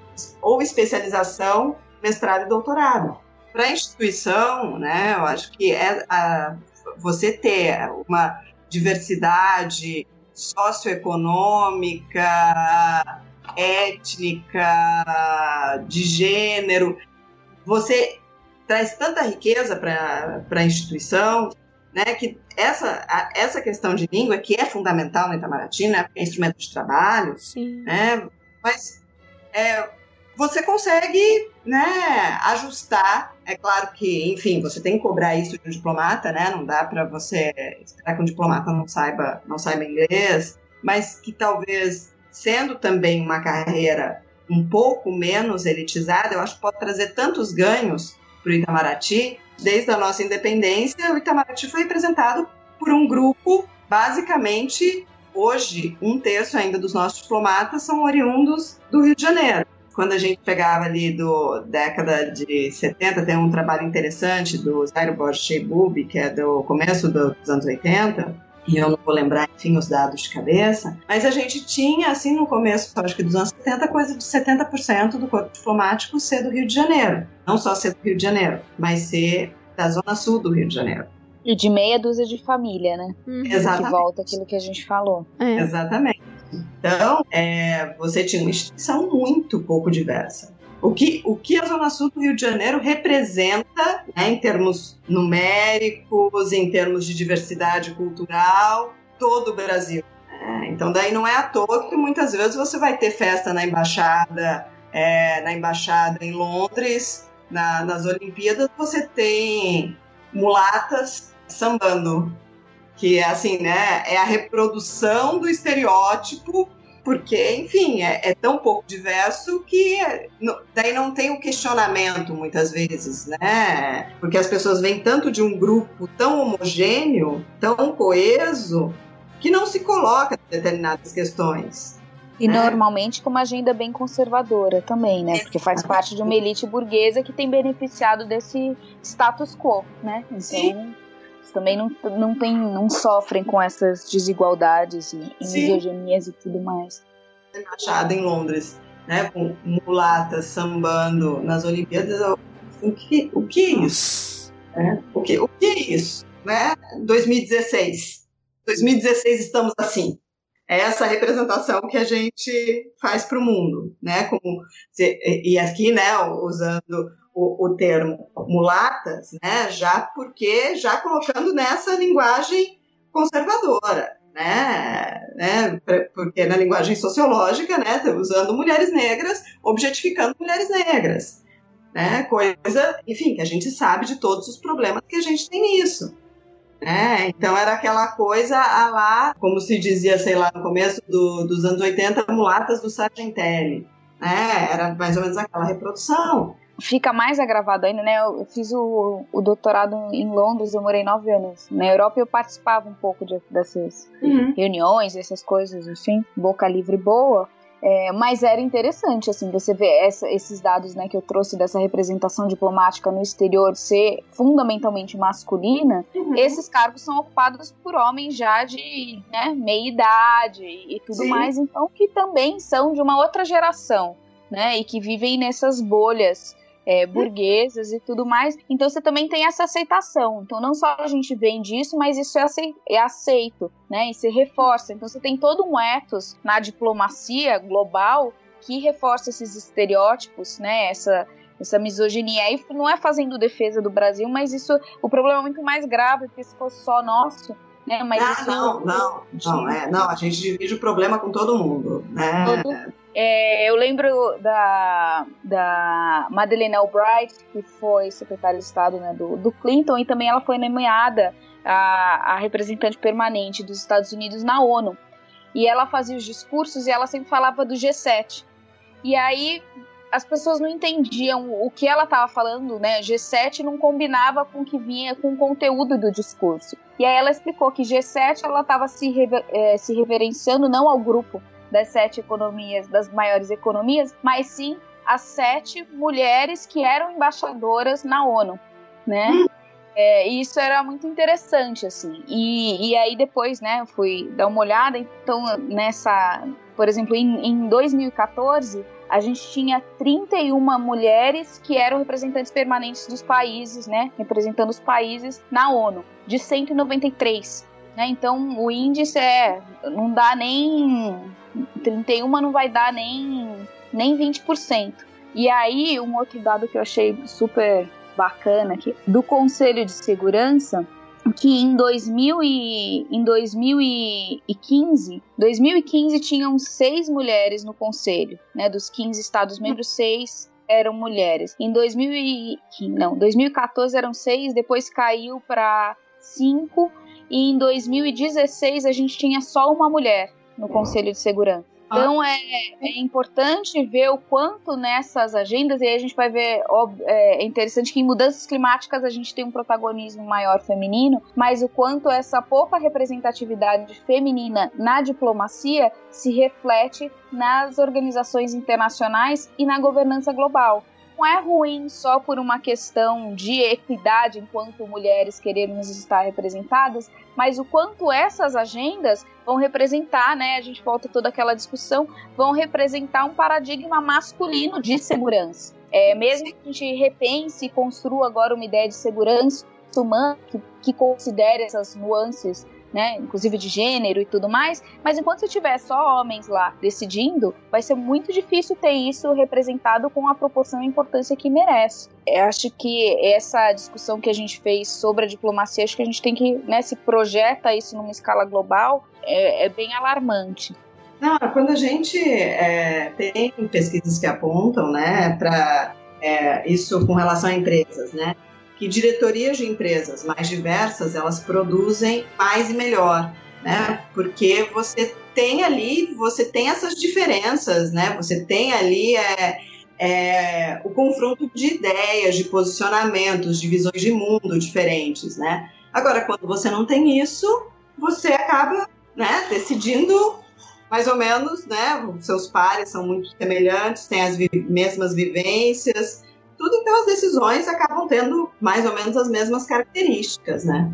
ou especialização, mestrado e doutorado. Para a instituição, né, eu acho que é a, você ter uma diversidade socioeconômica, étnica, de gênero, você traz tanta riqueza para a instituição, né, que essa, a, essa questão de língua, que é fundamental no Itamaraty, né, é instrumento de trabalho, Sim. né, mas é, você consegue né, ajustar. É claro que, enfim, você tem que cobrar isso de um diplomata, né? Não dá para você esperar que um diplomata não saiba, não saiba inglês, mas que talvez sendo também uma carreira um pouco menos elitizada, eu acho que pode trazer tantos ganhos para o Itamaraty. Desde a nossa independência, o Itamaraty foi representado por um grupo, basicamente, hoje, um terço ainda dos nossos diplomatas são oriundos do Rio de Janeiro quando a gente pegava ali do década de 70, tem um trabalho interessante do Zairo Borges Sheibub, que é do começo dos anos 80, e eu não vou lembrar, enfim, os dados de cabeça, mas a gente tinha, assim, no começo, acho que dos anos 70, coisa de 70% do corpo diplomático ser do Rio de Janeiro. Não só ser do Rio de Janeiro, mas ser da zona sul do Rio de Janeiro. E de meia dúzia de família, né? Uhum. Exatamente. Que volta aquilo que a gente falou. É. Exatamente. Então, é, você tinha uma instituição muito pouco diversa. O que, o que a Zona Sul do Rio de Janeiro representa né, em termos numéricos, em termos de diversidade cultural, todo o Brasil. É, então, daí não é à toa que muitas vezes você vai ter festa na embaixada, é, na embaixada em Londres, na, nas Olimpíadas, você tem mulatas sambando que é assim, né, é a reprodução do estereótipo, porque, enfim, é, é tão pouco diverso que daí não tem o questionamento muitas vezes, né? Porque as pessoas vêm tanto de um grupo tão homogêneo, tão coeso, que não se coloca determinadas questões. E É. normalmente com uma agenda bem conservadora também, né? Porque faz parte de uma elite burguesa que tem beneficiado desse status quo, né? Então, Sim. Também não, não, tem, não sofrem com essas desigualdades e, e misoginias e tudo mais. embaixada em Londres, né, com mulatas sambando nas Olimpíadas, o que, o que é isso? né? O, que, o que é isso? Né? 2016. 2016 estamos assim. É essa representação que a gente faz para o mundo, né? Como, e aqui, né, usando o, o termo mulatas, né, já porque já colocando nessa linguagem conservadora, né, né, porque na linguagem sociológica, né, tá usando mulheres negras, objetificando mulheres negras, né, coisa, enfim, que a gente sabe de todos os problemas que a gente tem nisso. Né? Então era aquela coisa a lá, como se dizia, sei lá, no começo do- dos anos 80, mulatas do Sargentelli. Né? Era mais ou menos aquela reprodução. Fica mais agravado ainda, né? Eu fiz o, o doutorado em Londres, eu morei nove anos. Na Europa eu participava um pouco de- dessas reuniões, essas coisas assim, boca livre boa. É, mas era interessante, assim, você ver essa- esses dados né, que eu trouxe dessa representação diplomática no exterior ser fundamentalmente masculina. Esses cargos são ocupados por homens já de né, meia idade e tudo Sim. mais, então que também são de uma outra geração, né? E que vivem nessas bolhas é, burguesas e tudo mais. Então você também tem essa aceitação. Então não só a gente vende isso, mas isso é é aceito, né? E se reforça. Então você tem todo um ethos na diplomacia global que reforça esses estereótipos, né? Essa essa misoginia e não é fazendo defesa do Brasil, mas isso o problema é muito mais grave porque se fosse só nosso, né? Mas ah, isso não, não, não, é, não, a gente divide o problema com todo mundo, né? Todo- É, eu lembro da, da Madeleine Albright, que foi secretária de Estado né, do, do Clinton, e também ela foi nomeada a, a representante permanente dos Estados Unidos na ONU. E ela fazia os discursos e ela sempre falava do G7. E aí as pessoas não entendiam o que ela estava falando, né? G7 não combinava com o que vinha com o conteúdo do discurso. E aí ela explicou que G7 ela estava se, rever- eh, se reverenciando não ao grupo das sete economias, das maiores economias, mas sim as sete mulheres que eram embaixadoras na ONU, né? É, e isso era muito interessante, assim. E, e aí depois, né, eu fui dar uma olhada, então nessa, por exemplo, em, em 2014, a gente tinha 31 mulheres que eram representantes permanentes dos países, né, representando os países na ONU, de 193. Né? Então o índice é, não dá nem 31 não vai dar nem nem 20%. E aí um outro dado que eu achei super bacana aqui do Conselho de Segurança que em, 2000 e, em 2015, 2015 tinham seis mulheres no conselho, né? Dos 15 estados membros, seis eram mulheres. Em 2000 e, não, 2014 eram seis, depois caiu para cinco e em 2016 a gente tinha só uma mulher no Conselho de Segurança. Então é, é importante ver o quanto nessas agendas, e aí a gente vai ver, é, é interessante que em mudanças climáticas a gente tem um protagonismo maior feminino, mas o quanto essa pouca representatividade feminina na diplomacia se reflete nas organizações internacionais e na governança global não é ruim só por uma questão de equidade enquanto mulheres queremos estar representadas, mas o quanto essas agendas vão representar, né? A gente volta toda aquela discussão, vão representar um paradigma masculino de segurança. É, mesmo que a gente repense e construa agora uma ideia de segurança humana que, que considere essas nuances né, inclusive de gênero e tudo mais, mas enquanto você tiver só homens lá decidindo, vai ser muito difícil ter isso representado com a proporção e importância que merece. Eu acho que essa discussão que a gente fez sobre a diplomacia, acho que a gente tem que, né, se projeta isso numa escala global, é, é bem alarmante. Não, quando a gente é, tem pesquisas que apontam, né, para é, isso com relação a empresas, né, que diretorias de empresas mais diversas elas produzem mais e melhor, né? Porque você tem ali, você tem essas diferenças, né? Você tem ali é, é, o confronto de ideias, de posicionamentos, de visões de mundo diferentes, né? Agora, quando você não tem isso, você acaba, né, decidindo mais ou menos, né? Seus pares são muito semelhantes, têm as vi mesmas vivências, tudo, então as decisões acabam tendo mais ou menos as mesmas características, né?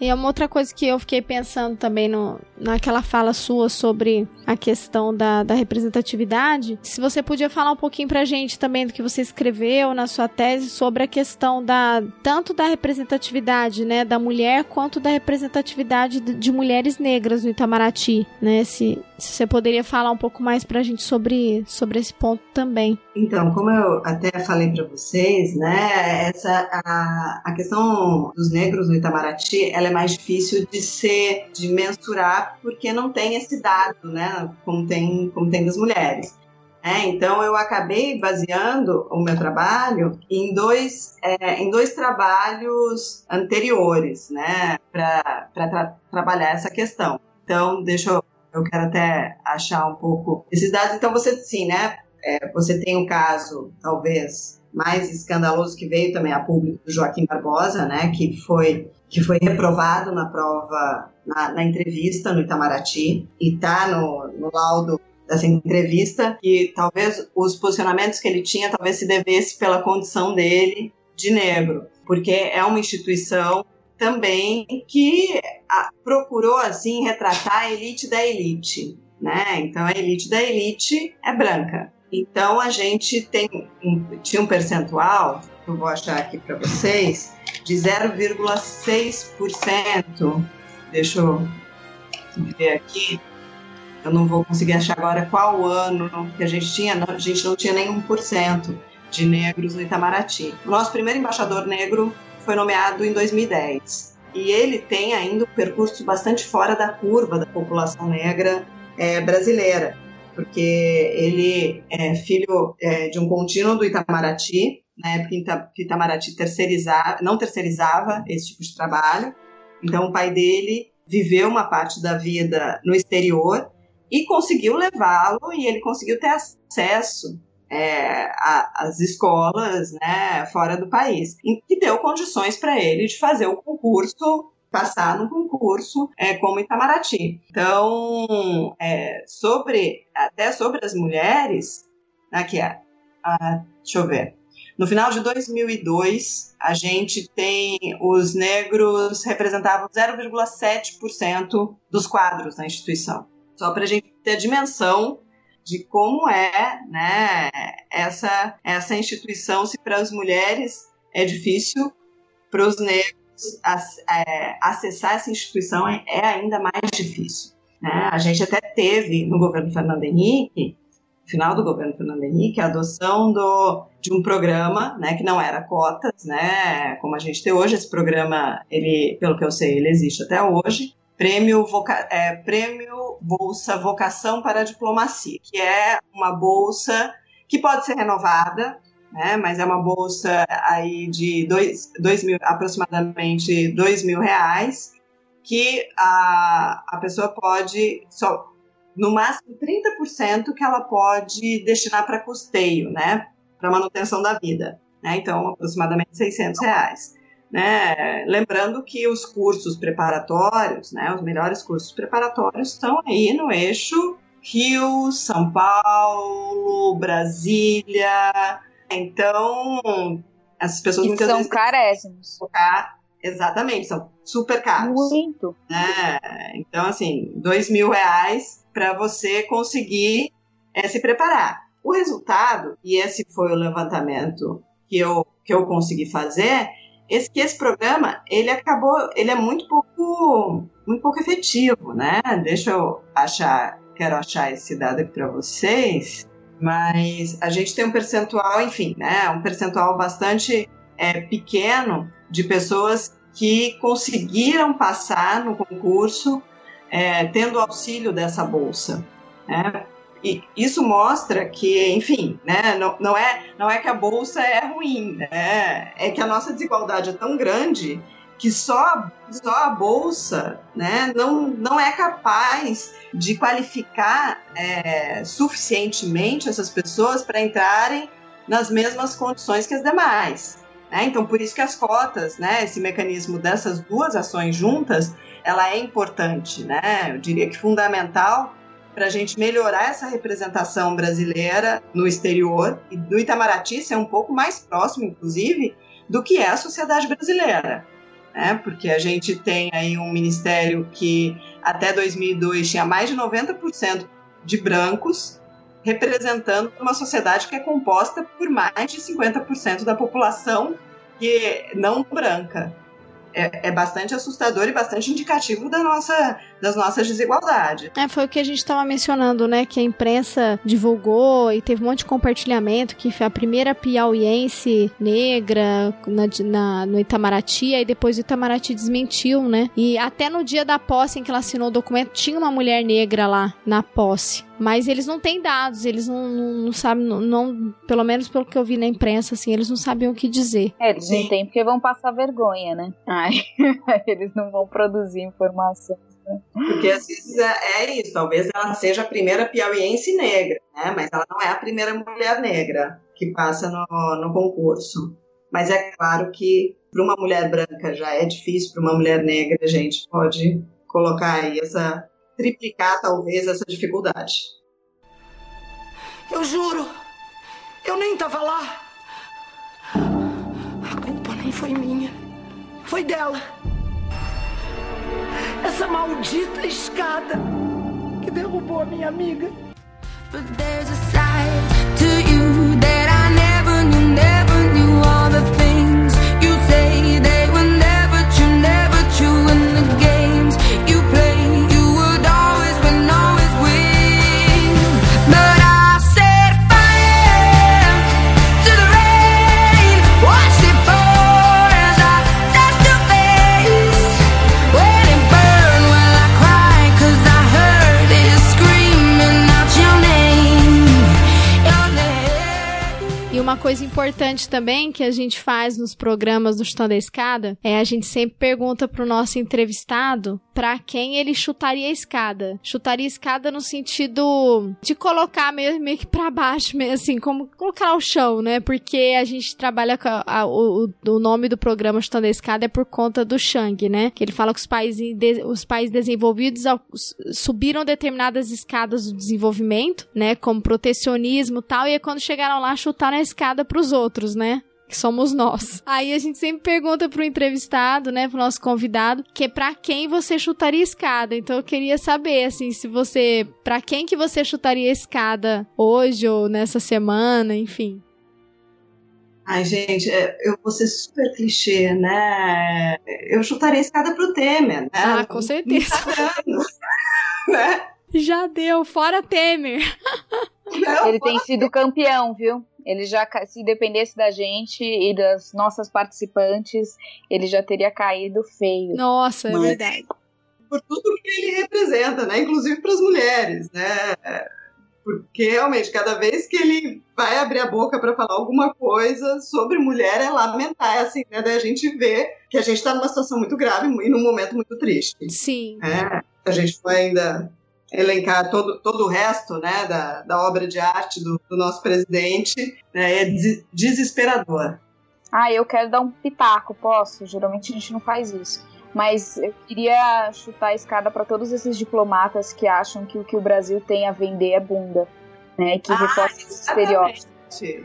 E é uma outra coisa que eu fiquei pensando também no, naquela fala sua sobre a questão da, da representatividade. Se você podia falar um pouquinho pra gente também do que você escreveu na sua tese sobre a questão da tanto da representatividade, né, da mulher quanto da representatividade de, de mulheres negras no Itamaraty, né? Se, se você poderia falar um pouco mais pra gente sobre, sobre esse ponto também. Então, como eu até falei para vocês, né, essa a, a questão dos negros no Itamaraty, ela é mais difícil de ser, de mensurar, porque não tem esse dado, né, como tem, como tem das mulheres. É, então eu acabei baseando o meu trabalho em dois, é, em dois trabalhos anteriores, né, para tra trabalhar essa questão. Então, deixa eu, eu quero até achar um pouco esses dados. Então, você, sim, né, é, você tem um caso, talvez, mais escandaloso que veio também a público do Joaquim Barbosa, né, que foi que foi reprovado na prova, na, na entrevista no Itamaraty, e está no, no laudo dessa entrevista, e talvez os posicionamentos que ele tinha talvez se devesse pela condição dele de negro, porque é uma instituição também que procurou assim retratar a elite da elite, né? Então a elite da elite é branca. Então a gente tem tinha um percentual, eu vou achar aqui para vocês, de 0,6%. Deixa eu ver aqui. Eu não vou conseguir achar agora qual ano que a gente tinha. a gente não tinha nem 1% de negros no Itamaraty. O nosso primeiro embaixador negro foi nomeado em 2010. E ele tem ainda um percurso bastante fora da curva da população negra é, brasileira, porque ele é filho é, de um contínuo do Itamaraty, na época que Itamaraty terceirizava, não terceirizava esse tipo de trabalho. Então, o pai dele viveu uma parte da vida no exterior e conseguiu levá-lo e ele conseguiu ter acesso é, às escolas né, fora do país, e deu condições para ele de fazer o concurso passar no concurso é, como Itamaraty. Então, é, sobre até sobre as mulheres, aqui é, ah, deixa eu ver. No final de 2002, a gente tem os negros representavam 0,7% dos quadros na instituição. Só para a gente ter a dimensão de como é né, essa, essa instituição, se para as mulheres é difícil, para os negros é, acessar essa instituição é, é ainda mais difícil. Né? A gente até teve no governo Fernando Henrique final do governo Fernando Henrique, a adoção do, de um programa, né, que não era cotas, né, como a gente tem hoje. Esse programa, ele, pelo que eu sei, ele existe até hoje. Prêmio, Voca, é, Prêmio Bolsa Vocação para a Diplomacia, que é uma bolsa que pode ser renovada, né, mas é uma bolsa aí de dois, dois mil, aproximadamente dois mil reais, que a, a pessoa pode só no máximo 30% que ela pode destinar para custeio, né, para manutenção da vida, né, então aproximadamente 600 reais. Né? Lembrando que os cursos preparatórios, né, os melhores cursos preparatórios estão aí no eixo Rio, São Paulo, Brasília. Então, essas pessoas muitas são vezes carésimos. Focar, exatamente, são super caros. Muito. Né? Então, assim, dois mil reais para você conseguir é, se preparar. O resultado, e esse foi o levantamento que eu, que eu consegui fazer, esse, que esse programa, ele acabou, ele é muito pouco, muito pouco efetivo, né? Deixa eu achar, quero achar esse dado aqui para vocês, mas a gente tem um percentual, enfim, né? Um percentual bastante é, pequeno de pessoas que conseguiram passar no concurso é, tendo auxílio dessa bolsa. Né? E isso mostra que, enfim, né, não, não, é, não é que a bolsa é ruim, né? é que a nossa desigualdade é tão grande que só, só a bolsa né, não, não é capaz de qualificar é, suficientemente essas pessoas para entrarem nas mesmas condições que as demais. Né? Então, por isso que as cotas, né, esse mecanismo dessas duas ações juntas, ela é importante, né? Eu diria que fundamental para a gente melhorar essa representação brasileira no exterior e do Itamaraty ser um pouco mais próximo, inclusive, do que é a sociedade brasileira. Né? Porque a gente tem aí um ministério que até 2002 tinha mais de 90% de brancos representando uma sociedade que é composta por mais de 50% da população que não branca é, é, bastante assustador e bastante indicativo da nossa, das nossas desigualdades. É, foi o que a gente estava mencionando, né? Que a imprensa divulgou e teve um monte de compartilhamento, que foi a primeira piauiense negra na, na, no Itamaraty, aí depois o Itamaraty desmentiu, né? E até no dia da posse em que ela assinou o documento, tinha uma mulher negra lá na posse. Mas eles não têm dados, eles não, não, não sabem, não, não, pelo menos pelo que eu vi na imprensa, assim, eles não sabiam o que dizer. É, eles não têm porque vão passar vergonha, né? Ai, eles não vão produzir informação. Porque às vezes é, é, isso, talvez ela seja a primeira piauiense negra, né? Mas ela não é a primeira mulher negra que passa no, no concurso. Mas é claro que para uma mulher branca já é difícil, para uma mulher negra a gente pode colocar aí essa triplicar talvez essa dificuldade. Eu juro, eu nem estava lá. A culpa nem foi minha, foi dela. Essa maldita escada que derrubou a minha amiga. But there's a side to you that I coisa importante também que a gente faz nos programas do Chutando a Escada é a gente sempre pergunta pro nosso entrevistado para quem ele chutaria a escada. Chutaria a escada no sentido de colocar meio, meio que pra baixo, meio assim, como colocar ao chão, né? Porque a gente trabalha com a, a, o, o nome do programa Chutando a Escada é por conta do Shang, né? Que ele fala que os países, os países desenvolvidos subiram determinadas escadas do desenvolvimento, né? Como protecionismo e tal, e quando chegaram lá, chutaram a escada escada para os outros, né? que somos nós. Aí a gente sempre pergunta pro entrevistado, né, pro nosso convidado, que é para quem você chutaria escada. Então eu queria saber assim, se você, para quem que você chutaria escada hoje ou nessa semana, enfim. Ai, gente, é, eu vou ser super clichê, né? Eu chutaria escada pro Temer, né? Ah, com certeza. né? Já deu, fora Temer. Não, Ele tem sido campeão, viu? Ele já, se dependesse da gente e das nossas participantes, ele já teria caído feio. Nossa, é verdade. Por tudo que ele representa, né? Inclusive para as mulheres, né? Porque realmente, cada vez que ele vai abrir a boca para falar alguma coisa sobre mulher, é lamentar, é assim, né? Daí a gente vê que a gente está numa situação muito grave e num momento muito triste. Sim. É, a gente foi ainda elencar todo, todo o resto né, da, da obra de arte do, do nosso presidente, né, é des desesperador. Ah, eu quero dar um pitaco, posso? Geralmente a gente não faz isso. Mas eu queria chutar a escada para todos esses diplomatas que acham que o que o Brasil tem a vender é bunda, né? Que ah, reforça estereótipos.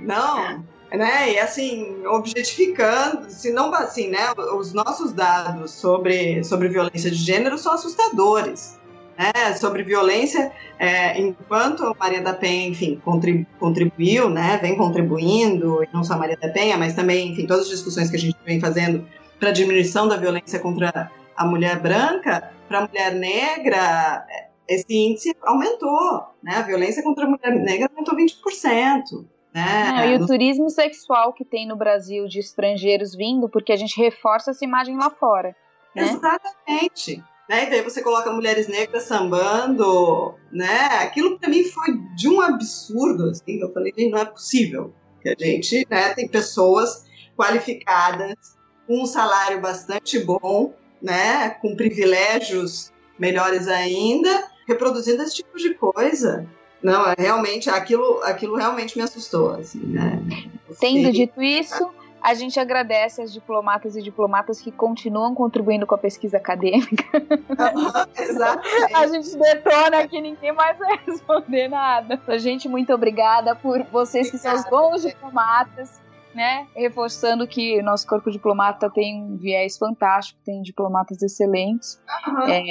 Não, né? E assim, objetificando, se não assim, né? Os nossos dados sobre, sobre violência de gênero são assustadores né, sobre violência, é, enquanto Maria da Penha, enfim, contribuiu, né, vem contribuindo, e não só Maria da Penha, mas também, enfim, todas as discussões que a gente vem fazendo para a diminuição da violência contra a mulher branca, para a mulher negra, esse índice aumentou, né, a violência contra a mulher negra aumentou 20%. Né? Não, e o turismo sexual que tem no Brasil de estrangeiros vindo, porque a gente reforça essa imagem lá fora. Né? Exatamente né? E daí você coloca mulheres negras sambando, né? Aquilo para mim foi de um absurdo, assim. Eu falei, não é possível que a gente, né? Tem pessoas qualificadas, com um salário bastante bom, né? Com privilégios melhores ainda, reproduzindo esse tipo de coisa. Não, é realmente aquilo, aquilo realmente me assustou, assim, né? Tendo dito isso, a gente agradece as diplomatas e diplomatas que continuam contribuindo com a pesquisa acadêmica. Exatamente. A gente detona que ninguém mais vai responder nada. A gente, muito obrigada por vocês que são os bons diplomatas. Né? Reforçando que nosso corpo diplomata tem um viés fantástico, tem diplomatas excelentes. Uhum. É,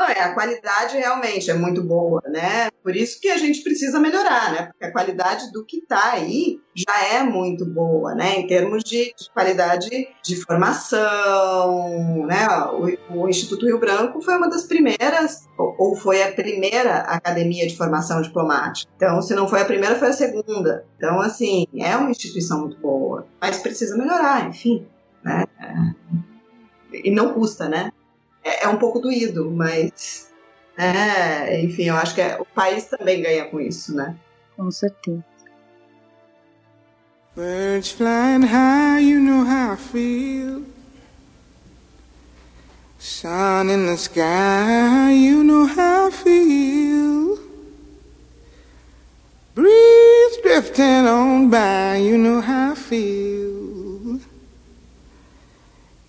é, a qualidade realmente é muito boa, né? Por isso que a gente precisa melhorar, né? Porque a qualidade do que está aí já é muito boa, né? Em termos de, de qualidade de formação, né? O, o, Instituto Rio Branco foi uma das primeiras, ou, ou foi a primeira academia de formação diplomática. Então, se não foi a primeira, foi a segunda. Então, assim, é uma instituição muito boa, mas precisa melhorar, enfim, né? E não custa, né? É, é um pouco doído, mas é, enfim, eu acho que é, o país também ganha com isso, né? Com certeza. Birds flying high, you know how I feel. Sun in the sky, you know how I feel. Breeze drifting on by, you know how I feel.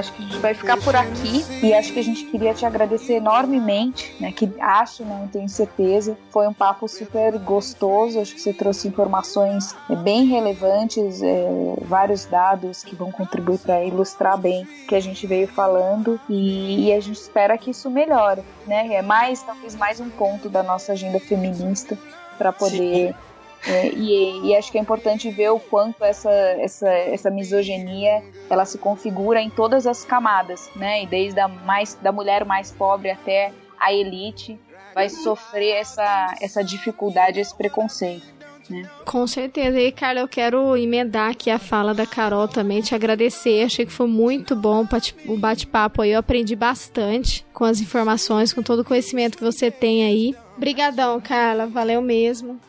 Acho que a gente vai ficar por aqui e acho que a gente queria te agradecer enormemente, né? Que acho, não tenho certeza. Foi um papo super gostoso. Acho que você trouxe informações é, bem relevantes, é, vários dados que vão contribuir para ilustrar bem o que a gente veio falando e, e a gente espera que isso melhore, né? É mais, talvez mais um ponto da nossa agenda feminista para poder Sim é, e, e, acho que é importante ver o quanto essa, essa, essa misoginia ela se configura em todas as camadas, né? E desde a mais da mulher mais pobre até a elite vai sofrer essa, essa dificuldade, esse preconceito. Né? Com certeza. E, Carla, eu quero emendar aqui a fala da Carol também, te agradecer. Achei que foi muito bom o bate-papo aí. Eu aprendi bastante com as informações, com todo o conhecimento que você tem aí. Obrigadão, Carla. Valeu mesmo.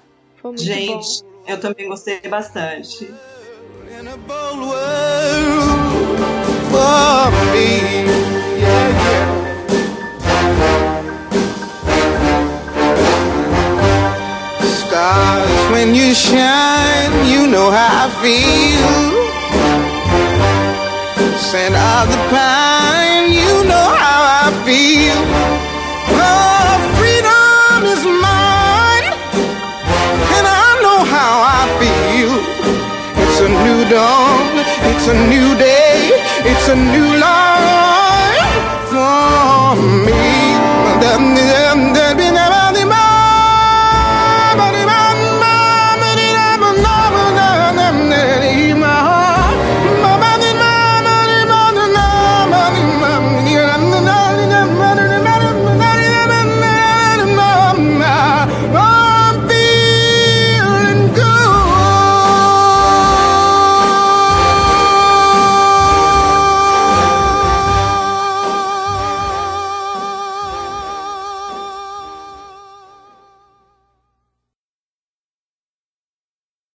Foi muito Gente, bom. eu também gostei bastante. Stars, when you shine, you know how I feel. Scent of the pine, you know how I feel. feel. It's a new dawn, it's a new day, it's a new life.